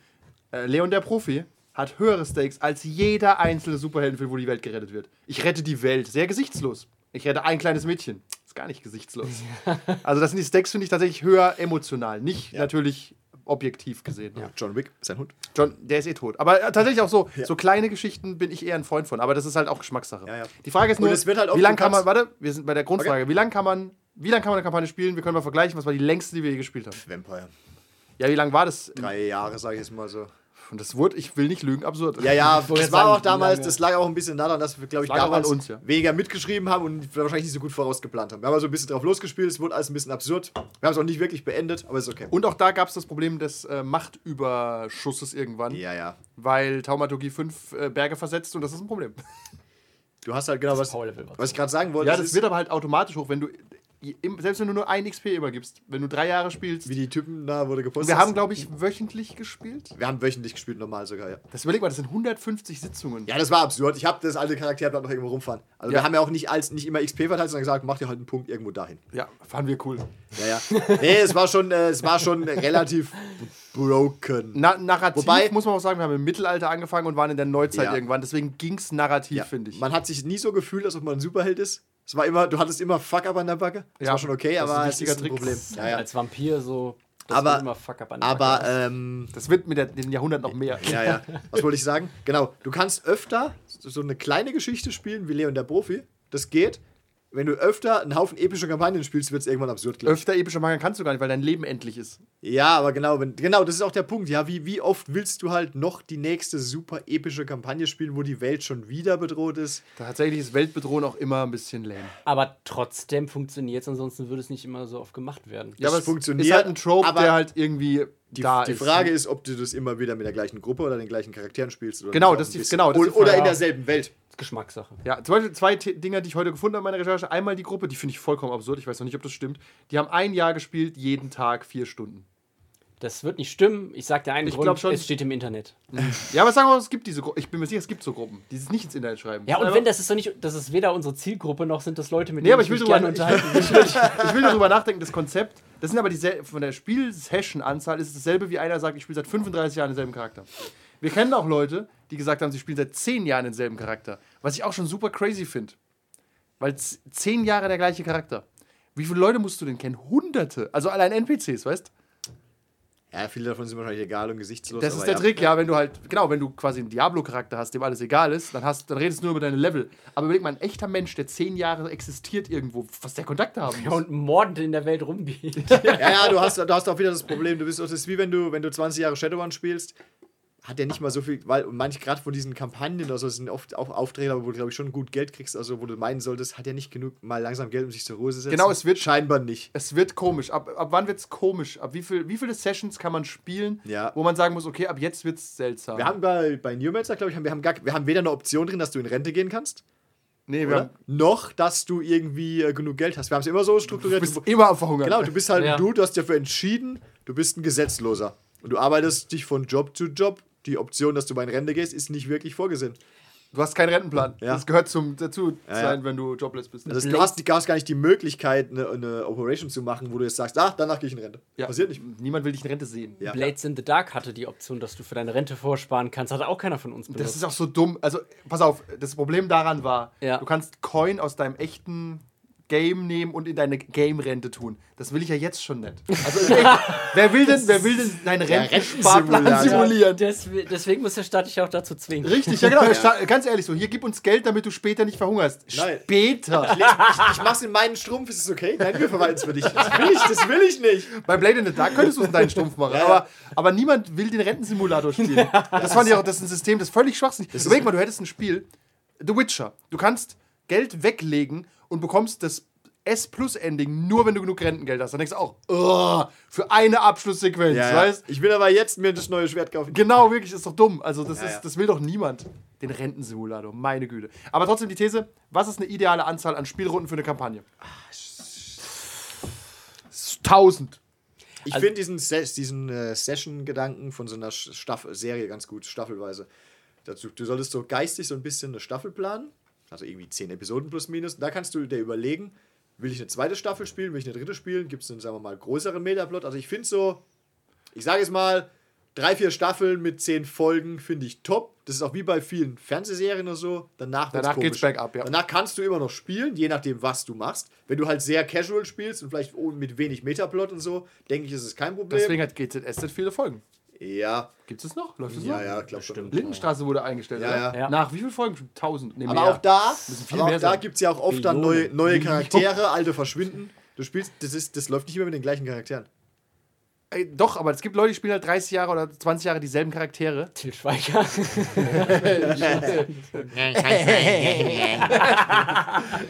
Äh, Leon der Profi hat höhere Stakes als jeder einzelne Superheldenfilm, wo die Welt gerettet wird. Ich rette die Welt, sehr gesichtslos. Ich rette ein kleines Mädchen, ist gar nicht gesichtslos. also das sind die Stakes, finde ich tatsächlich höher emotional, nicht natürlich objektiv gesehen. John Wick, sein Hund. John, der ist eh tot. Aber äh, tatsächlich auch so, so kleine Geschichten bin ich eher ein Freund von. Aber das ist halt auch Geschmackssache. Ja, ja. Die Frage ist nur, halt wie lange kann man, warte, wir sind bei der Grundfrage, wie lange kann man, wie lange kann man eine Kampagne spielen? Wir können mal vergleichen, was war die längste, die wir je gespielt haben. Vampire. Ja, wie lange war das? Drei Jahre, sage ich jetzt mal so. Und das wurde, ich will nicht lügen, absurd. Ja, ja, das war sagen, auch damals, lange- das lag auch ein bisschen daran, dass wir, glaube ich, damals uns, ja. weniger mitgeschrieben haben und wahrscheinlich nicht so gut vorausgeplant haben. Wir haben also ein bisschen drauf losgespielt, es wurde alles ein bisschen absurd. Wir haben es auch nicht wirklich beendet, aber ist okay. Und auch da gab es das Problem des äh, Machtüberschusses irgendwann, Ja, ja. weil Taumaturgie fünf äh, Berge versetzt und das ist ein Problem. Du hast halt genau was, was ich gerade sagen wollte. Ja, das das ist, wird aber halt automatisch hoch, wenn du, selbst wenn du nur ein XP immer gibst, wenn du drei Jahre spielst. wie die Typen da wurde gepostet. Wir haben, glaube ich, wöchentlich gespielt. wir haben wöchentlich gespielt, normal sogar, ja. Das überleg mal, das sind 150 Sitzungen. Ja, das war absurd. Ich habe das alte Charakterblatt noch irgendwo rumfahren. Also Ja. wir haben ja auch nicht, als, nicht immer XP verteilt, sondern gesagt, mach dir halt einen Punkt irgendwo dahin. Ja, fanden wir cool. Ja, ja. Nee, es war schon, äh, es war schon relativ broken. Na, narrativ Wobei- muss man auch sagen, wir haben im Mittelalter angefangen und waren in der Neuzeit Ja. irgendwann. Deswegen ging es narrativ, Ja. finde ich. Man hat sich nie so gefühlt, als ob man ein Superheld ist. Es war immer, du hattest immer Fuck-up an der Backe. Das Ja, war schon okay, das ist ein aber es wichtiger ist ein Trick. Problem. Ja, ja. Als Vampir so. Das Aber- immer fuck up an der Aber, Backe. ähm, das wird mit den Jahrhundert noch mehr. ja, ja. Was wollte ich sagen? Genau, du kannst öfter so eine kleine Geschichte spielen wie Leon der Profi. Das geht. Wenn du öfter einen Haufen epische Kampagnen spielst, wird es irgendwann absurd, glaub ich. Öfter epische Manga kannst du gar nicht, weil dein Leben endlich ist. Ja, aber genau, wenn, genau, das ist auch der Punkt. Ja, wie, wie oft willst du halt noch die nächste super epische Kampagne spielen, wo die Welt schon wieder bedroht ist? Tatsächlich ist Weltbedrohung auch immer ein bisschen lame. aber trotzdem funktioniert es, ansonsten würde es nicht immer so oft gemacht werden. Ja, aber Es es funktioniert, ist halt ein Trope, aber der halt irgendwie Die, da die ist. Frage ist, ob du das immer wieder mit der gleichen Gruppe oder den gleichen Charakteren spielst. Oder Genau, das ist genau, das ist oder, die oder Frage. in derselben Welt. Geschmackssache. Ja, zum Beispiel zwei T Dinger, die ich heute gefunden habe in meiner Recherche. Einmal die Gruppe, die finde ich vollkommen absurd. Ich weiß noch nicht, ob das stimmt. Die haben ein Jahr gespielt, jeden Tag vier Stunden. Das wird nicht stimmen. Ich sag dir einen Ich Grund, schon- es steht im Internet. Ja, aber sagen wir mal, es gibt diese Gruppen. Ich bin mir sicher, es gibt so Gruppen, die es nicht ins Internet schreiben. Ja, und wenn das ist doch nicht, das ist weder unsere Zielgruppe noch sind das Leute, mit Nee, denen aber ich will mich gerne unterhalten. ich, will, ich will darüber nachdenken, das Konzept. Das sind aber diesel- von der Spiel-Session-Anzahl ist es dasselbe, wie einer sagt, ich spiele seit 35 Jahren denselben Charakter. Wir kennen auch Leute, die gesagt haben, sie spielen seit 10 Jahren denselben Charakter. Was ich auch schon super crazy finde. Weil z- 10 Jahre der gleiche Charakter. Wie viele Leute musst du denn kennen? Hunderte. Also allein NPCs, weißt Ja, viele davon sind wahrscheinlich egal und gesichtslos. Das ist der ja. Trick, ja, wenn du halt, genau, wenn du quasi einen Diablo-Charakter hast, dem alles egal ist, dann, hast, dann redest du nur über deine Level. Aber überleg mal, ein echter Mensch, der 10 Jahre existiert irgendwo, was der Kontakte haben muss. und mordend in der Welt rumgeht. Ja, ja, du hast, du hast auch wieder das Problem, du bist, das ist wie wenn du, wenn du 20 Jahre Shadowrun spielst, hat der nicht mal so viel, weil und manche gerade von diesen Kampagnen, also es sind oft auch Aufträge, wo du, glaube ich, schon gut Geld kriegst, also wo du meinen solltest, hat er nicht genug mal langsam Geld, um sich zur Ruhe zu setzen. Genau, es wird- scheinbar nicht. Es wird komisch. Ab, ab wann wird es komisch? Ab wie, viel, wie viele Sessions kann man spielen, Ja. wo man sagen muss, okay, ab jetzt wird es seltsam? Wir haben bei, bei Newmancer, glaube ich, haben, wir, haben gar, wir haben weder eine Option drin, dass du in Rente gehen kannst, nee, wir oder? haben, noch, dass du irgendwie äh, genug Geld hast. Wir haben es immer so du strukturiert. bist immer am Verhungern. Genau, du bist halt Ja. ein Dude, du hast dich dafür entschieden, du bist ein Gesetzloser. Und du arbeitest dich von Job zu Job. Die Option, dass du mal in Rente gehst, ist nicht wirklich vorgesehen. Du hast keinen Rentenplan. Ja. Das gehört zum, dazu Ja, sein, ja. wenn du jobless bist. Also du, hast, du hast gar nicht die Möglichkeit, eine, eine Operation zu machen, wo du jetzt sagst, ah, danach gehe ich in Rente. ja. Passiert nicht. Niemand will dich in Rente sehen. Ja. Blades in the Dark hatte die Option, dass du für deine Rente vorsparen kannst. Hat auch keiner von uns benutzt. Das ist auch so dumm. Also, pass auf, das Problem daran war, Ja. du kannst Coin aus deinem echten Game nehmen und in deine Game-Rente tun. Das will ich ja jetzt schon nicht. Also, echt, wer, will denn, wer will denn deinen Rentensparplan Rentensimulator. simulieren? Deswegen, deswegen muss der Staat dich auch dazu zwingen. Richtig, ja genau. Der Staat- Ganz ehrlich so, hier gib uns Geld, damit du später nicht verhungerst. Nein. Später. Ich, ich mach's in meinen Strumpf, ist es okay? Nein, wir verwalten es für dich. Das will ich, das will ich nicht. Bei Blade in the Dark könntest du es in deinen Stumpf machen. Ja, ja. Aber, aber niemand will den Rentensimulator spielen. Das fand ich auch, das ist ein System, das völlig schwachsinnig ist. Überleg mal, du hättest ein Spiel, The Witcher. Du kannst Geld weglegen und bekommst das S-Plus-Ending nur, wenn du genug Rentengeld hast. Dann denkst du auch, "Ugh, für eine Abschlusssequenz, Ja, weißt Ich will aber jetzt mir das neue Schwert kaufen. Genau, wirklich, ist doch dumm. Also, das, Ja, ist, ja. das will doch niemand. den Rentensimulator. Meine Güte. Aber trotzdem die These: Was ist eine ideale Anzahl an Spielrunden für eine Kampagne? 1000. Ich Also- finde diesen, Ses- diesen äh, Session-Gedanken von so einer Staffel Serie ganz gut, staffelweise. Dazu, du solltest so geistig so ein bisschen eine Staffel planen, also irgendwie zehn Episoden plus minus. Und da kannst du dir überlegen, will ich eine zweite Staffel spielen, will ich eine dritte spielen, gibt es einen, sagen wir mal, größeren Metaplot. Also ich finde so, ich sage es mal, drei, vier Staffeln mit zehn Folgen finde ich top. Das ist auch wie bei vielen Fernsehserien oder so. Danach, Danach geht's bergab, ja. Danach kannst du immer noch spielen, je nachdem, was du machst. Wenn du halt sehr casual spielst und vielleicht mit wenig Metaplot und so, denke ich, ist es kein Problem. Deswegen hat GZSZ viele Folgen. Ja, Gibt es noch? Läuft es ja, noch? ja, glaub schon. Lindenstraße wurde eingestellt. Ja, ja. Ja. Nach wie vielen Folgen? 1000. Nee, Aber mehr. auch da, aber auch da gibt es ja auch oft dann neue, Millionen. neue Charaktere, alte verschwinden. Du spielst, das, ist, das läuft nicht immer mit den gleichen Charakteren. Ey, doch, aber es gibt Leute, die spielen halt 30 Jahre oder 20 Jahre dieselben Charaktere. Til Schweiger.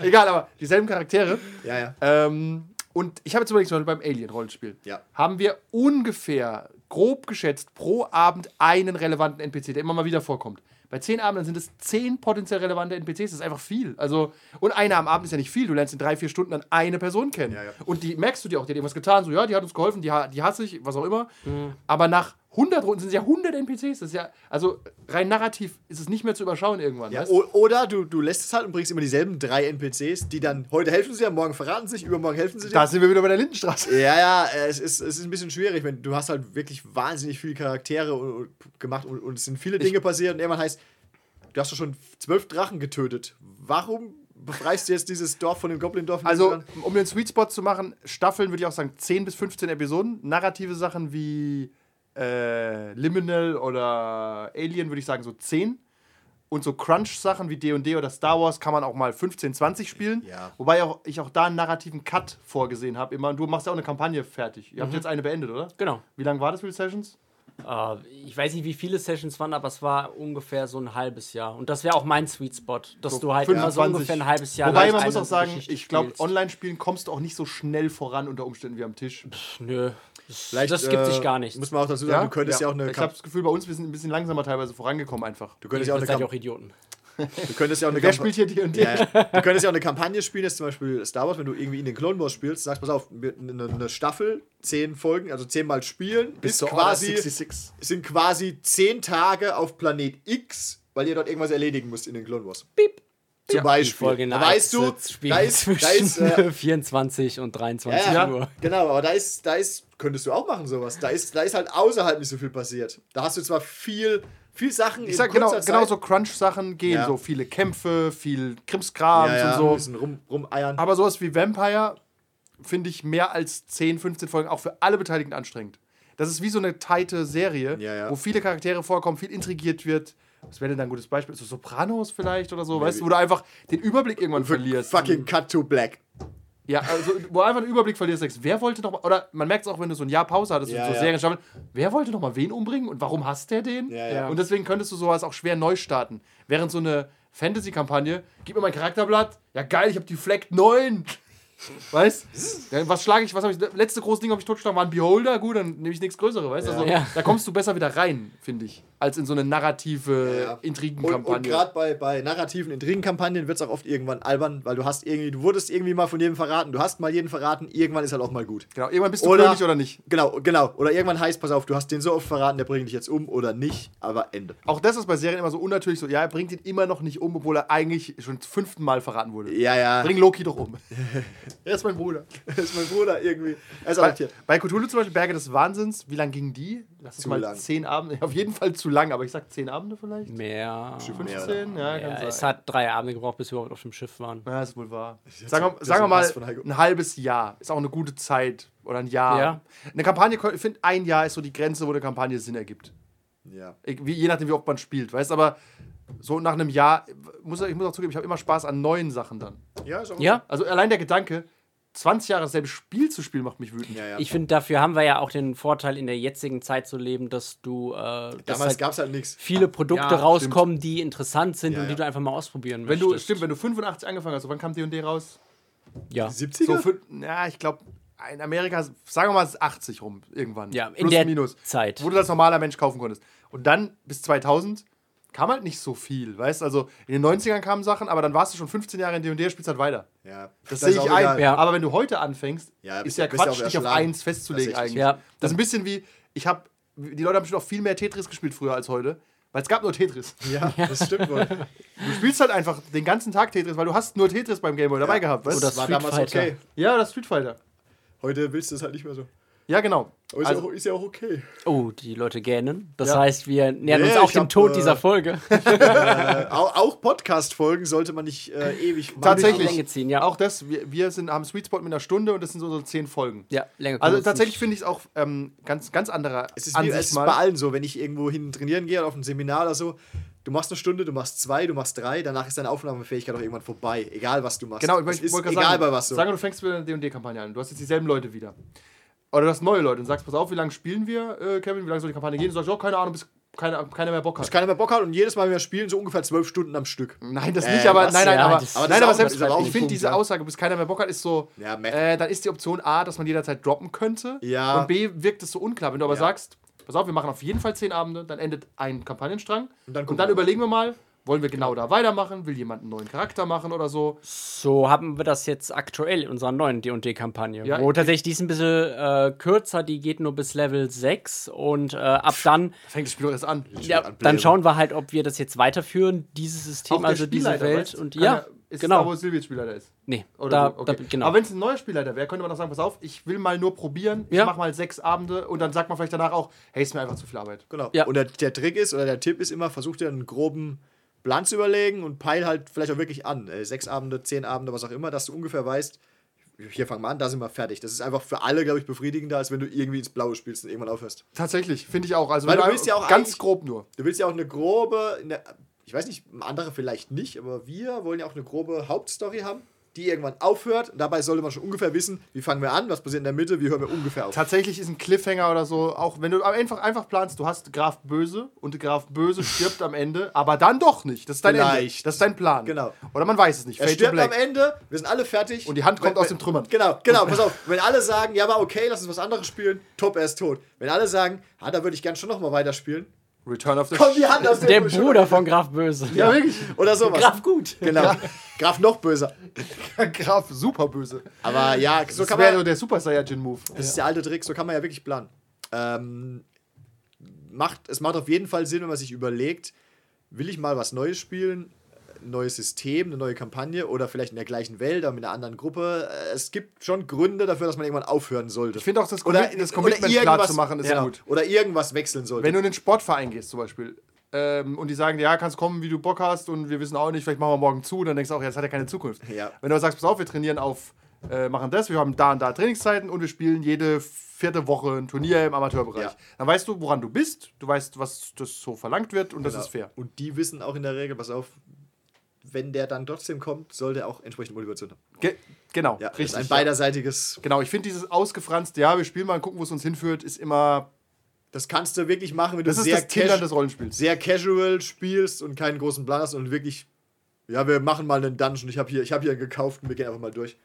Egal, aber dieselben Charaktere. Ja, ja. Ähm, und ich habe jetzt überlegt, zum Beispiel beim Alien-Rollenspiel, Ja. haben wir ungefähr, grob geschätzt, pro Abend einen relevanten NPC, der immer mal wieder vorkommt. Bei zehn Abenden sind es zehn potenziell relevante NPCs, das ist einfach viel. Also, und einer am Abend ist ja nicht viel, du lernst in drei, vier Stunden dann eine Person kennen. Ja, ja. Und die merkst du dir auch, die hat irgendwas getan, so, ja, die hat uns geholfen, die, die hasse ich, was auch immer. Mhm. Aber nach 100 Runden sind es ja 100 NPCs, das ist ja, also rein narrativ ist es nicht mehr zu überschauen irgendwann. Ja, oder du, du lässt es halt und bringst immer dieselben drei NPCs, die dann heute helfen sie dir, morgen verraten sie sich, übermorgen helfen sie dir. Da sind wir wieder bei der Lindenstraße. Ja, ja, es ist, es ist ein bisschen schwierig, wenn du hast halt wirklich wahnsinnig viele Charaktere und, und gemacht und, und es sind viele Dinge passiert und irgendwann heißt, du hast doch schon zwölf Drachen getötet. Warum befreist du jetzt dieses Dorf von dem Goblin-Dorf? Also, um den Sweet Spot zu machen, Staffeln würde ich auch sagen 10 bis 15 Episoden. Narrative Sachen wie äh, Liminal oder Alien würde ich sagen so 10. Und so Crunch-Sachen wie D&D oder Star Wars kann man auch mal 15, 20 spielen. Ja. Wobei auch, ich auch da einen narrativen Cut vorgesehen habe. Immer. Und du machst ja auch eine Kampagne fertig. Ihr habt jetzt eine beendet, oder? genau. Wie lange war das für die Sessions? Äh, ich weiß nicht, wie viele Sessions waren, aber es war ungefähr so ein halbes Jahr. Und das wäre auch mein Sweet Spot, dass So du halt immer so 25. ungefähr ein halbes Jahr Wobei man muss auch sagen, Geschichte ich glaube. Online-Spielen kommst du auch nicht so schnell voran unter Umständen wie am Tisch. Nö. Das, Vielleicht, das gibt äh, sich gar nicht. Muss man auch dazu sagen, du könntest ja, auch eine Ich habe das Gefühl, bei uns wir sind ein bisschen langsamer teilweise vorangekommen einfach. Du könntest ja auch eine, seid auch Idioten. du könntest ja auch eine Wer Kamp- spielt hier D&D? Ja, ja. Du könntest ja auch eine Kampagne spielen, jetzt zum Beispiel Star Wars, wenn du irgendwie in den Clone Wars spielst, sagst, pass auf, eine, eine Staffel, zehn Folgen, also zehnmal spielen, ist zur quasi, Order 66. sind quasi zehn Tage auf Planet X, weil ihr dort irgendwas erledigen müsst in den Clone Wars. Piep. Zum Die Beispiel. Folge da weißt du, da ist, da ist, äh, 24 und 23 ja, Uhr. ja, genau, aber da ist, da ist, könntest du auch machen sowas. Da ist, da ist halt außerhalb nicht so viel passiert. Da hast du zwar viel, viel Sachen Ich sag genau, genau Zeit. so Crunch-Sachen gehen, Ja. so viele Kämpfe, viel Krimskrams ja, ja, und so. ein bisschen rum, rumeiern. Aber sowas wie Vampire finde ich mehr als 10, 15 Folgen auch für alle Beteiligten anstrengend. Das ist wie so eine tighte Serie, Ja, ja. wo viele Charaktere vorkommen, viel intrigiert wird. Was wäre denn da ein gutes Beispiel? So Sopranos vielleicht oder so, weißt du, wo du einfach den Überblick irgendwann verlierst. Fucking Cut to Black. Ja, also wo du einfach den Überblick verlierst, sagst, wer wollte noch mal, oder man merkt es auch, wenn du so ein Jahr Pause hattest Ja, und so ja. Serienstaffeln, wer wollte noch mal wen umbringen und warum hasst der den? Ja, ja. Und deswegen könntest du sowas auch schwer neu starten. Während so eine Fantasy-Kampagne, gib mir mein Charakterblatt, ja geil, ich habe die Fleck 9. Weißt ja, Was schlage ich, was habe ich, letzte große Ding habe ich totgeschlagen, war ein Beholder, gut, dann nehme ich nichts Größeres, weißt du? Also, Ja. Da kommst du besser wieder rein, finde ich, als in so eine narrative Ja. Und, und Intrigenkampagne. gerade bei, bei narrativen Intrigenkampagnen wird es auch oft irgendwann albern, weil du hast irgendwie, du wurdest irgendwie mal von jedem verraten, du hast mal jeden verraten, irgendwann ist halt auch mal gut. genau, irgendwann bist du Oder- oder nicht. Genau, genau. Oder irgendwann heißt, pass auf, du hast den so oft verraten, der bringt dich jetzt um oder nicht, aber Ende. Auch das ist bei Serien immer so unnatürlich so, ja, er bringt ihn immer noch nicht um, obwohl er eigentlich schon zum fünften Mal verraten wurde. Ja, ja. Bring Loki doch um. er ist mein Bruder. Das ist mein Bruder irgendwie. Er ist Bei, adoptiert. bei Cthulhu zum Beispiel, Berge des Wahnsinns, wie lang gingen die? Lass es Zu mal lang. zehn Abende. Auf jeden Fall zu lang, aber ich sag zehn Abende vielleicht. Mehr. 15? Ja, kann Ja, sein. es hat drei Abende gebraucht, bis wir überhaupt auf dem Schiff waren. Ja, ist wohl wahr. Sagen so- wir, sagen wir mal, ein halbes Jahr ist auch eine gute Zeit. Oder ein Jahr. Ja. Eine Kampagne, ich finde, ein Jahr ist so die Grenze, wo eine Kampagne Sinn ergibt. Ja. Ich, wie, je nachdem, wie oft man spielt, weißt aber so nach einem Jahr, muss, ich muss auch zugeben, ich habe immer Spaß an neuen Sachen dann. Ja, ist auch Ja, Also allein der Gedanke, 20 Jahre dasselbe Spiel zu spielen, macht mich wütend. Ja, ja. ich finde, dafür haben wir ja auch den Vorteil, in der jetzigen Zeit zu leben, dass du äh, Damals halt gab es halt nichts. viele Produkte Ja, rauskommen, die interessant sind Ja, und die du einfach mal ausprobieren Wenn du, möchtest. stimmt, wenn du 85 angefangen hast, wann kam D&D raus? ja. 70er? So, ja, ich glaube, in Amerika, sagen wir mal, es ist 80 rum, irgendwann. Ja, in Plus, der minus. Zeit. Wo du das normaler Mensch kaufen konntest. Und dann bis 2000 kam halt nicht so viel, weißt Also in den 90ern kamen Sachen, aber dann warst du schon 15 Jahre in D&D, spielst halt weiter. Ja, Das ist sehe ich ein. Ja. Aber wenn du heute anfängst, Ja, ist ja ja Quatsch, dich auf eins festzulegen Tatsächlich. eigentlich. Ja. Das ist ein bisschen wie, ich habe, die Leute haben bestimmt auch viel mehr Tetris gespielt früher als heute, weil es gab nur Tetris. Ja, das stimmt wohl. Du spielst halt einfach den ganzen Tag Tetris, weil du hast nur Tetris beim Gameboy dabei gehabt, weißt Oder Das war Street damals Fighter. okay. Ja, das Street Fighter. Heute willst du es halt nicht mehr so. Ja, genau. Aber ist, Also- ja, auch, ist ja auch okay. Oh, die Leute gähnen. Das Ja. heißt, wir nähern Nee, uns auch dem hab, Tod äh, dieser Folge. Äh, auch auch Podcast-Folgen sollte man nicht äh, ewig machen. Tatsächlich. Länge ziehen, ja. Auch das, wir, wir sind, haben Sweet Spot mit einer Stunde und das sind so, so zehn Folgen. ja, länger Also tatsächlich finde ich es auch ähm, ganz, ganz anderer Es ist, wie, es ist bei allen so, wenn ich irgendwo hin trainieren gehe oder auf ein Seminar oder so, du machst eine Stunde, du machst zwei, du machst drei, danach ist deine Aufnahmefähigkeit auch irgendwann vorbei. Egal, was du machst. Genau, ich es ist wollte egal gerade bei sagen, was so. sagen wir, du fängst wieder eine D&D-Kampagne an. Du hast jetzt dieselben Leute wieder. Oder du hast neue Leute und sagst, pass auf, wie lange spielen wir, äh, Kevin, wie lange soll die Kampagne gehen? Du sagst, oh, keine Ahnung, bis keiner, keiner mehr Bock hat. keiner mehr Bock hat und jedes Mal, wenn wir spielen, so ungefähr zwölf Stunden am Stück. Nein, das Äh, nicht, aber was? nein, nein, Ja, aber, das- aber nein, aber selbst, ich finde diese ja. Aussage, bis keiner mehr Bock hat, ist so, Ja, äh, dann ist die Option A, dass man jederzeit droppen könnte Ja. und B, wirkt es so unklar. Wenn du aber Ja. sagst, pass auf, wir machen auf jeden Fall zehn Abende, dann endet ein Kampagnenstrang Und und dann dann, gucken wir überlegen wir mal, wollen wir genau da weitermachen, will jemand einen neuen Charakter machen oder so. So haben wir das jetzt aktuell in unserer neuen D&D-Kampagne. Ja, wo ich- tatsächlich die ist ein bisschen äh, kürzer, die geht nur bis Level 6 und äh, ab dann, Fängt das Spiel doch erst an. ja, an dann schauen wir halt, ob wir das jetzt weiterführen, dieses System, also diese Welt. weißt? Und ja, er- ist genau. da, wo Silvia Spielleiter ist. nee, Oder da? Okay. da, genau. Aber wenn es ein neuer Spielleiter wäre, könnte man doch sagen, pass auf, ich will mal nur probieren, ich Ja. mach mal sechs Abende und dann sagt man vielleicht danach auch, hey, ist mir einfach zu viel Arbeit. Genau. Ja. Und der, der Trick ist, oder der Tipp ist immer, versuch dir einen groben Plan zu überlegen und peil halt vielleicht auch wirklich an. Äh, sechs Abende, zehn Abende, was auch immer, dass du ungefähr weißt, hier fangen wir an, da sind wir fertig. Das ist einfach für alle, glaube ich, befriedigender, als wenn du irgendwie ins Blaue spielst und irgendwann aufhörst. Tatsächlich, finde ich auch. Also Weil du willst ja auch ganz grob nur. Du willst ja auch eine grobe, eine, ich weiß nicht, andere vielleicht nicht, aber wir wollen ja auch eine grobe Hauptstory haben, die irgendwann aufhört. Dabei sollte man schon ungefähr wissen, wie fangen wir an, was passiert in der Mitte, wie hören wir ungefähr auf. Tatsächlich ist ein Cliffhanger oder so, auch wenn du einfach, einfach planst, du hast Graf Böse und Graf Böse stirbt am Ende, aber dann doch nicht. Das ist dein Ende. Vielleicht. Das ist dein Plan. Genau. Oder man weiß es nicht. Er Fade to stirbt am. Ende, wir sind alle fertig. Und die Hand kommt Wenn- aus den Trümmern. Genau, genau, pass auf. Wenn alle sagen, ja, war okay, lass uns was anderes spielen, top, er ist tot. Wenn alle sagen, ah, da würde ich gern schon nochmal weiterspielen, Return of the kommt die Hand aus dem der Busch. Bruder von Graf Böse. Ja, wirklich. Oder sowas. Graf gut. Genau. Graf noch böser. Graf super böse. Aber ja, so Das kann wäre man. so der Super Saiyajin-Move. Das ist der alte Trick, so kann man ja wirklich planen. Ähm, macht, es macht auf jeden Fall Sinn, wenn man sich überlegt, will ich mal was Neues spielen, ein neues System, eine neue Kampagne oder vielleicht in der gleichen Welt, aber mit einer anderen Gruppe. Äh, Es gibt schon Gründe dafür, dass man irgendwann aufhören sollte. Ich finde auch, das, oder, das Commitment klar irgendwas- zu machen ist genau, gut. Oder irgendwas wechseln sollte. Wenn du in den Sportverein gehst zum Beispiel ähm, und die sagen, ja, kannst kommen, wie du Bock hast und wir wissen auch nicht, vielleicht machen wir morgen zu, dann denkst du auch, ja, das hat ja keine Zukunft. Ja. Wenn du aber sagst, pass auf, wir trainieren auf, äh, machen das, wir haben da und da Trainingszeiten und wir spielen jede vierte Woche ein Turnier im Amateurbereich. Ja. Dann weißt du, woran du bist, du weißt, was das so verlangt wird und das Genau. ist fair. Und die wissen auch in der Regel, pass auf, wenn der dann trotzdem kommt, soll der auch entsprechend Motivation haben. Ge genau, Ja, richtig. ein beiderseitiges. Genau, ich finde dieses ausgefranste, ja, wir spielen mal und gucken, wo es uns hinführt, ist immer, Das kannst du wirklich machen, wenn das du ist sehr, das sehr casual spielst und keinen großen Plan hast und wirklich, ja, wir machen mal einen Dungeon. Ich habe hier, ich hab hier einen gekauft und wir gehen einfach mal durch.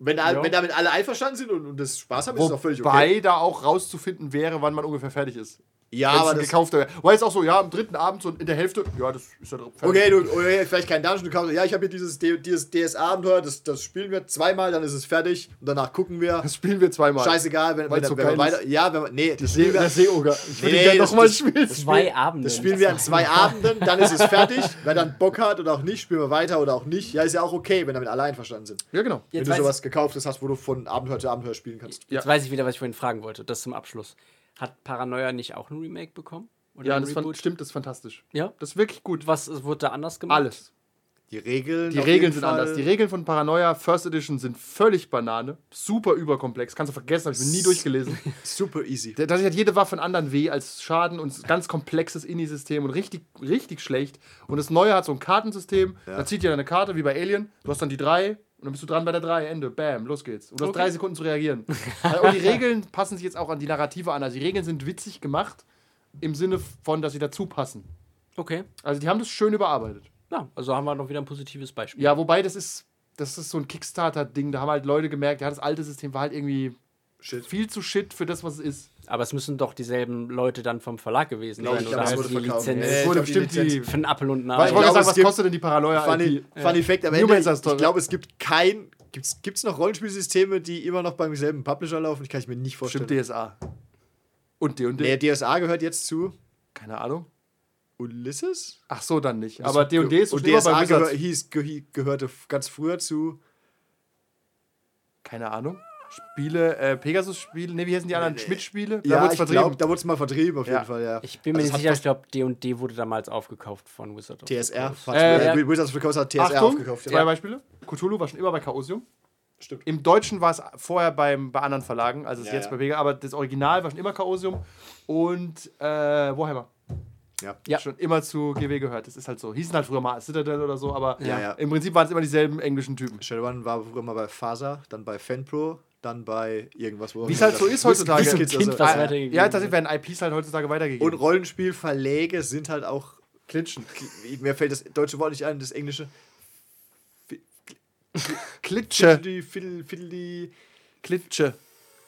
Wenn, da, Ja. wenn damit alle einverstanden sind und, und das Spaß haben, ist das auch völlig Wobei okay. da auch rauszufinden wäre, wann man ungefähr fertig ist. Ja, Wenn's aber das, gekaufter wäre. Weil es auch so, ja, am dritten Abend, so in der Hälfte, ja, das ist ja fertig. Okay, du, okay, vielleicht kein Dungeon, du kaufst, ja, ich habe hier dieses, dieses DS-Abenteuer, das, das spielen wir zweimal, dann ist es fertig und danach gucken wir. Das spielen wir zweimal. Scheißegal, wenn, wenn, Weil's so wenn wir weiter. Ja, wenn wir, nee, das spielen wir, der Seeoger. Ich will Nee, nochmal das- spielen. Zwei Abende. das spielen wir an zwei Abenden, dann ist es fertig. Wer dann Bock hat oder auch nicht, spielen wir weiter oder auch nicht. Ja, ist ja auch okay, wenn damit alle einverstanden sind. Ja, genau. Wenn Jetzt du weiß sowas gekauftes hast, wo du von Abenteuer zu Abenteuer spielen kannst. Jetzt weiß ich wieder, was ich vorhin fragen wollte. Das zum Abschluss. Hat Paranoia nicht auch ein Remake bekommen? Oder Ja, das fand, stimmt, das ist fantastisch. Ja. Das ist wirklich gut. Was wurde da anders gemacht? Alles. Die Regeln. Die Regeln sind Fall. anders. Die Regeln von Paranoia First Edition sind völlig Banane. Super überkomplex. Kannst du vergessen, habe ich mir nie durchgelesen. Super easy. Da hat jede Waffe einen anderen W als Schaden und ein ganz komplexes Inni-System und richtig, richtig schlecht. Und das Neue hat so ein Kartensystem. Da zieht dir eine Karte wie bei Alien. Du hast dann die drei und dann bist du dran bei der drei. Ende. Bam, los geht's. Und du hast Okay. drei Sekunden zu reagieren. und die Regeln passen sich jetzt auch an die Narrative an. Also die Regeln sind witzig gemacht im Sinne von, dass sie dazu passen. Okay. Also die haben das schön überarbeitet. Ja, also haben wir noch wieder ein positives Beispiel. Ja, wobei das ist, das ist so ein Kickstarter-Ding. Da haben halt Leute gemerkt, ja, das alte System war halt irgendwie Shit. viel zu shit für das, was es ist. Aber es müssen doch dieselben Leute dann vom Verlag gewesen Glaub sein. ich, Oder aber es halt wurde die verkauft. Lizenz Nee, Es ich wurde die bestimmt die. Lizenz- für einen Apfel und einen. Ich wollte glaube, sagen, es was gibt- kostet denn die Paranoia Funny, IP? Funny Fact, am New Ende, ich glaube, es gibt kein, gibt's, gibt's noch Rollenspielsysteme, die immer noch beim selben Publisher laufen? Ich kann ich mir nicht vorstellen. Bestimmt DSA. Und D&D. Nee, DSA gehört jetzt zu Keine Ahnung. Ulysses? Ach so, dann nicht. Aber D&D ist und bei DSA Wizards. gehör, hieß, ge, gehörte ganz früher zu. Keine Ahnung. Spiele, äh, Pegasus-Spiele, ne, wie heißen die anderen? Schmidt-Spiele? Da ja, vertrieben. glaube, da wurde es mal vertrieben, auf Ja. jeden Fall, ja. Ich bin mir Also nicht es sicher, ich glaube, D&D wurde damals aufgekauft von Wizard of the TSR. Coast. Hat, Äh, äh, ja. Wizards of the Coast hat TSR Achtung, aufgekauft. zwei Beispiele. Cthulhu war schon immer bei Chaosium. Stimmt. Im Deutschen war es vorher beim, bei anderen Verlagen, also es ist Ja, jetzt ja. bei Vega, aber das Original war schon immer Chaosium und äh, Warhammer. Ja. Ja. Schon immer zu GW gehört. Das ist halt so. Hießen halt früher mal Citadel oder so, aber Ja, ja. im Prinzip waren es immer dieselben englischen Typen. Shadowrun war früher mal bei Faser, dann bei FanPro, dann bei irgendwas, wo Wie es halt so ist heutzutage. Kids, also, Kind, was Ah, weitergegeben ja, tatsächlich werden IPs halt heutzutage weitergegeben. Und Rollenspielverläge sind halt auch. Klitschen. Mir fällt das deutsche Wort nicht ein, das englische. Klitsche. Fiddly, Klitsche.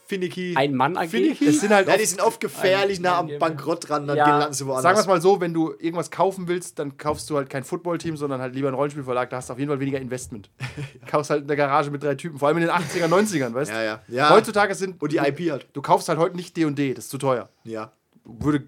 Finicky. Ein Mann? Finicky? Es sind halt ja, die sind oft gefährlich nah am Bankrott dran, dann Ja. landen sie woanders. Sagen wir es mal so, wenn du irgendwas kaufen willst, dann kaufst du halt kein Footballteam, sondern halt lieber einen Rollenspielverlag, da hast du auf jeden Fall weniger Investment. Kaufst halt in der Garage mit drei Typen, vor allem in den 80er, 90ern, weißt du? Ja, ja. ja. Heutzutage sind. Und die IP halt. Du kaufst halt heute nicht D&D, das ist zu teuer. Ja. Würde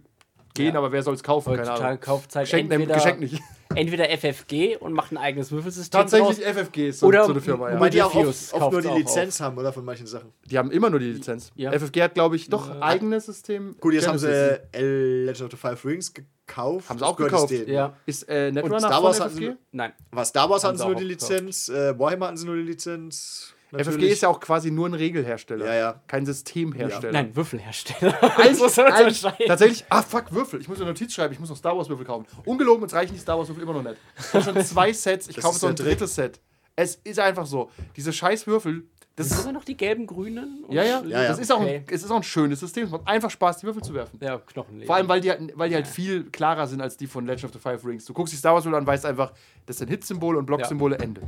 gehen, Ja. aber wer soll es kaufen? Keine Heutzutage Ahnung. kauft halt Geschenk, entweder, Geschenk nicht. Entweder FFG und macht ein eigenes Würfelsystem Tatsächlich draus. FFG ist so, Oder so eine Firma, ja. Wobei die auch oft, oft nur die Lizenz haben, oder? Von manchen Sachen. Die haben immer nur die Lizenz. Ja. FFG hat, glaube ich, doch eigenes System. Gut, jetzt haben sie Genesis. äh, L Legend of the Five Rings gekauft. Haben sie auch gekauft. Ja. Ist äh, Netrunner Star von Wars hatten FFG? sie- Nein. Was Star Wars Haben hatten sie nur die. Lizenz, äh, Warhammer hatten sie nur die Lizenz. FFG ist ja auch quasi nur ein Regelhersteller. Ja, ja. Kein Systemhersteller. Nein, Würfelhersteller. Eins, unterscheiden. tatsächlich, ah fuck, Würfel. Ich muss eine Notiz schreiben, ich muss noch Star Wars Würfel kaufen. Ungelogen, uns reichen die Star Wars Würfel immer noch nicht. Ich habe schon zwei Sets, ich Das kaufe so ein drittes Set. Es ist einfach so. Diese scheiß Würfel, das ist. sind noch die gelben, grünen. und- Ja, ja, Ja, ja. das ist auch, Okay. ein, es ist auch ein schönes System. Es macht einfach Spaß, die Würfel zu werfen. Ja, Knochenleben. Vor allem, weil die, halt, weil die halt viel klarer sind als die von Legend of the Five Rings. Du guckst die Star Wars Würfel an und weißt einfach, das sind Hit-Symbole und Block-Symbole, Ende.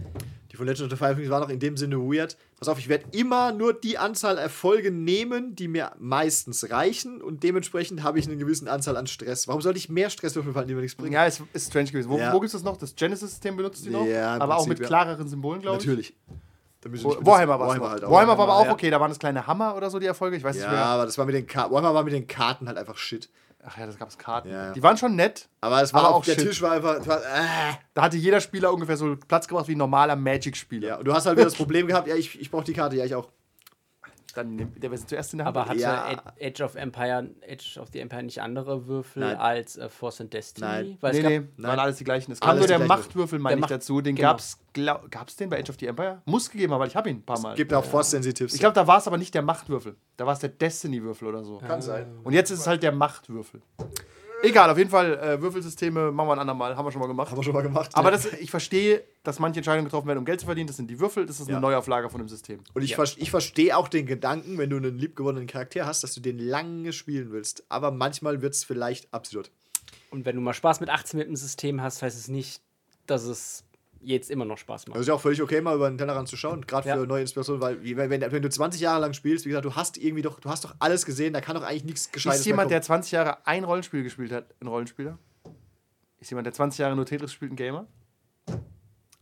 Die von Legend of the Five Rings war noch in dem Sinne weird. Pass auf, ich werde immer nur die Anzahl Erfolge nehmen, die mir meistens reichen und dementsprechend habe ich eine gewisse Anzahl an Stress. Warum sollte ich mehr Stresswürfel fallen, die mir nichts bringen? Ja, es ist strange gewesen. Wo, Ja. wo gibt es das noch? Das Genesis-System benutzt die noch? Ja, im aber auch Prinzip, mit ja. klareren Symbolen, glaube ich. Natürlich. Warhammer war. Warhammer, halt Warhammer war aber auch ja. okay. Da waren das kleine Hammer oder so die Erfolge. Ich weiß Ja, nicht mehr. aber das war mit den Karten. Warhammer war mit den Karten halt einfach shit. Ach ja, das gab es Karten. Ja. Die waren schon nett. Aber es war Aber auch, der shit. Tisch war einfach. War, äh. Da hatte jeder Spieler ungefähr so Platz gemacht wie ein normaler Magic-Spieler. Ja, und du hast halt wieder das Problem gehabt, ja, ich, ich brauche die Karte, ja, ich auch. Dann nimmt der wer zuerst in der Hand. Aber hatte Ja. Ed- Edge of Empire, Edge of the Empire nicht andere Würfel Nein. als äh, Force and Destiny? Nein. Weil nee, es gab, nee, Nein. waren alles die gleichen. Es kam nur der. Machtwürfel, meine ich Macht- dazu. Den genau. gab's, glaub, gab's den bei Age of the Empire? Muss gegeben haben, weil ich habe ihn ein paar Mal. Gibt auch Force Sensitives. ich glaube, da war es aber nicht der Machtwürfel. Da war es der Destiny-Würfel oder so. kann sein. Und jetzt ist es halt der Machtwürfel. Egal, auf jeden Fall, äh, Würfelsysteme machen wir ein andermal, haben wir schon mal gemacht. Haben wir schon mal gemacht. Aber ja. das, ich verstehe, dass manche Entscheidungen getroffen werden, um Geld zu verdienen. Das sind die Würfel, das ist eine Ja. Neuauflage von dem System. Und ich, ver- ich verstehe auch den Gedanken, wenn du einen liebgewonnenen Charakter hast, dass du den lange spielen willst. Aber manchmal wird es vielleicht absurd. und wenn du mal Spaß mit 18 mit dem System hast, heißt es nicht, dass es jetzt immer noch Spaß macht. Das ist ja auch völlig okay, mal über den Tellerrand zu schauen, gerade Ja. für neue Inspirationen, weil wenn, wenn, du 20 Jahre lang spielst, wie gesagt, du hast irgendwie doch, du hast doch alles gesehen, da kann doch eigentlich nichts Gescheites Ist jemand, der 20 Jahre ein Rollenspiel gespielt hat, ein Rollenspieler? Ist jemand, der 20 Jahre nur Tetris spielt, ein Gamer?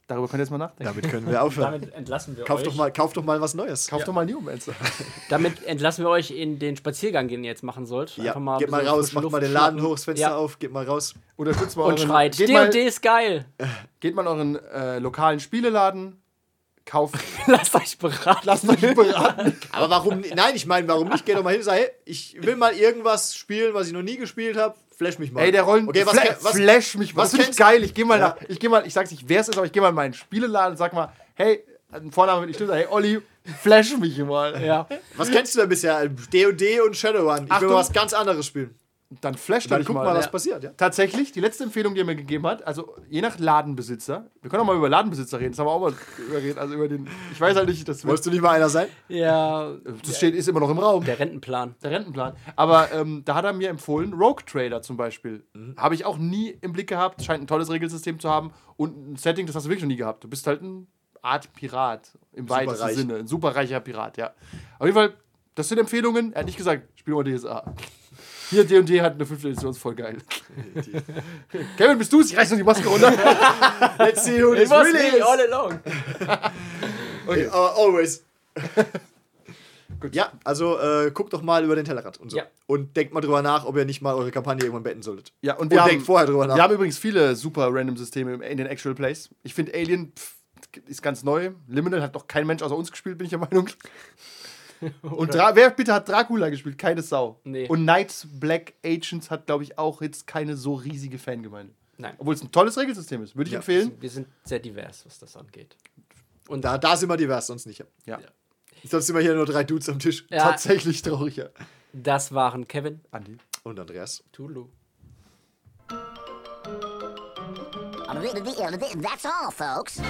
Darüber könnt ihr jetzt mal nachdenken. Damit können wir aufhören. Damit entlassen wir Kauf euch. doch, mal, kauf doch mal was Neues. Kauf doch mal Newmancer. Damit entlassen wir euch in den Spaziergang, den ihr jetzt machen sollt. Ja, Einfach mal geht mal raus, macht Luft mal den Laden hoch, das Fenster Ja. auf, geht mal raus. Unterstützt mal Und euren, schreit, geht mal, D&D ist geil. geht mal in euren äh, lokalen Spieleladen, kauft, Lasst euch beraten. lasst euch beraten. Aber warum, nein, ich meine, warum nicht? Geh doch mal hin und sag, hey, ich will mal irgendwas spielen, was ich noch nie gespielt habe, flash mich mal. Ey, der Rollen. Okay, was, was, flash mich mal. was finde ich geil. Ich gehe mal Ja. nach. Ich gehe mal, ich sag's nicht, wer es ist, aber ich gehe mal in meinen Spieleladen und sag mal, hey, ein Vorname mit ich stimmt, hey Olli, flash mich mal. Ja. was kennst du denn bisher? D&D und Shadowrun. Ich will Achtung. mal was ganz anderes spielen. Dann flash Dann dich guck mal. mal, was Ja. passiert, ja. Tatsächlich, die letzte Empfehlung, die er mir gegeben hat, also je nach Ladenbesitzer, wir können auch mal über Ladenbesitzer reden, das haben wir auch mal überreden, also über den, ich weiß halt nicht, das, Wolltest du nicht mal einer sein? Ja, das steht, ist immer noch im Raum. der Rentenplan. der Rentenplan. Aber ähm, da hat er mir empfohlen, Rogue Trader zum Beispiel. Habe ich auch nie im Blick gehabt. Scheint ein tolles Regelsystem zu haben. Und ein Setting, das hast du wirklich noch nie gehabt. Du bist halt ein Art Pirat im weitesten. Sinne. Ein superreicher Pirat, ja. Auf jeden Fall Das sind Empfehlungen. Er hat nicht gesagt, spiel mal DSA. Hier, D&D hat eine fünfte Edition, ist voll geil. Kevin, bist du's? Ich reiß noch die Maske runter. Let's see who this really is. all along. Okay. Uh, always. Ja, also äh, guckt doch mal über den Tellerrand und so. Ja. Und denkt mal drüber nach, ob ihr nicht mal eure Kampagne irgendwann betten solltet. Ja, und Und wir haben, denkt vorher drüber nach. Wir haben übrigens viele super random Systeme in den Actual Plays. Ich finde Alien pff, ist ganz neu. Liminal hat noch kein Mensch außer uns gespielt, bin ich der Meinung. Und Dra wer bitte hat Dracula gespielt? Keine Sau. Nee. Und Knights Black Agents hat, glaube ich, auch jetzt keine so riesige Fangemeinde. Nein. Obwohl es ein tolles Regelsystem ist. Würde ich Ja. empfehlen. Wir sind sehr divers, was das angeht. Und da, da sind wir divers, sonst nicht. Ja. Sonst sind wir hier nur drei Dudes am Tisch. Ja, Tatsächlich traurig, ja. das waren Kevin, Andi. Und Andreas. Tulu. That's all, folks.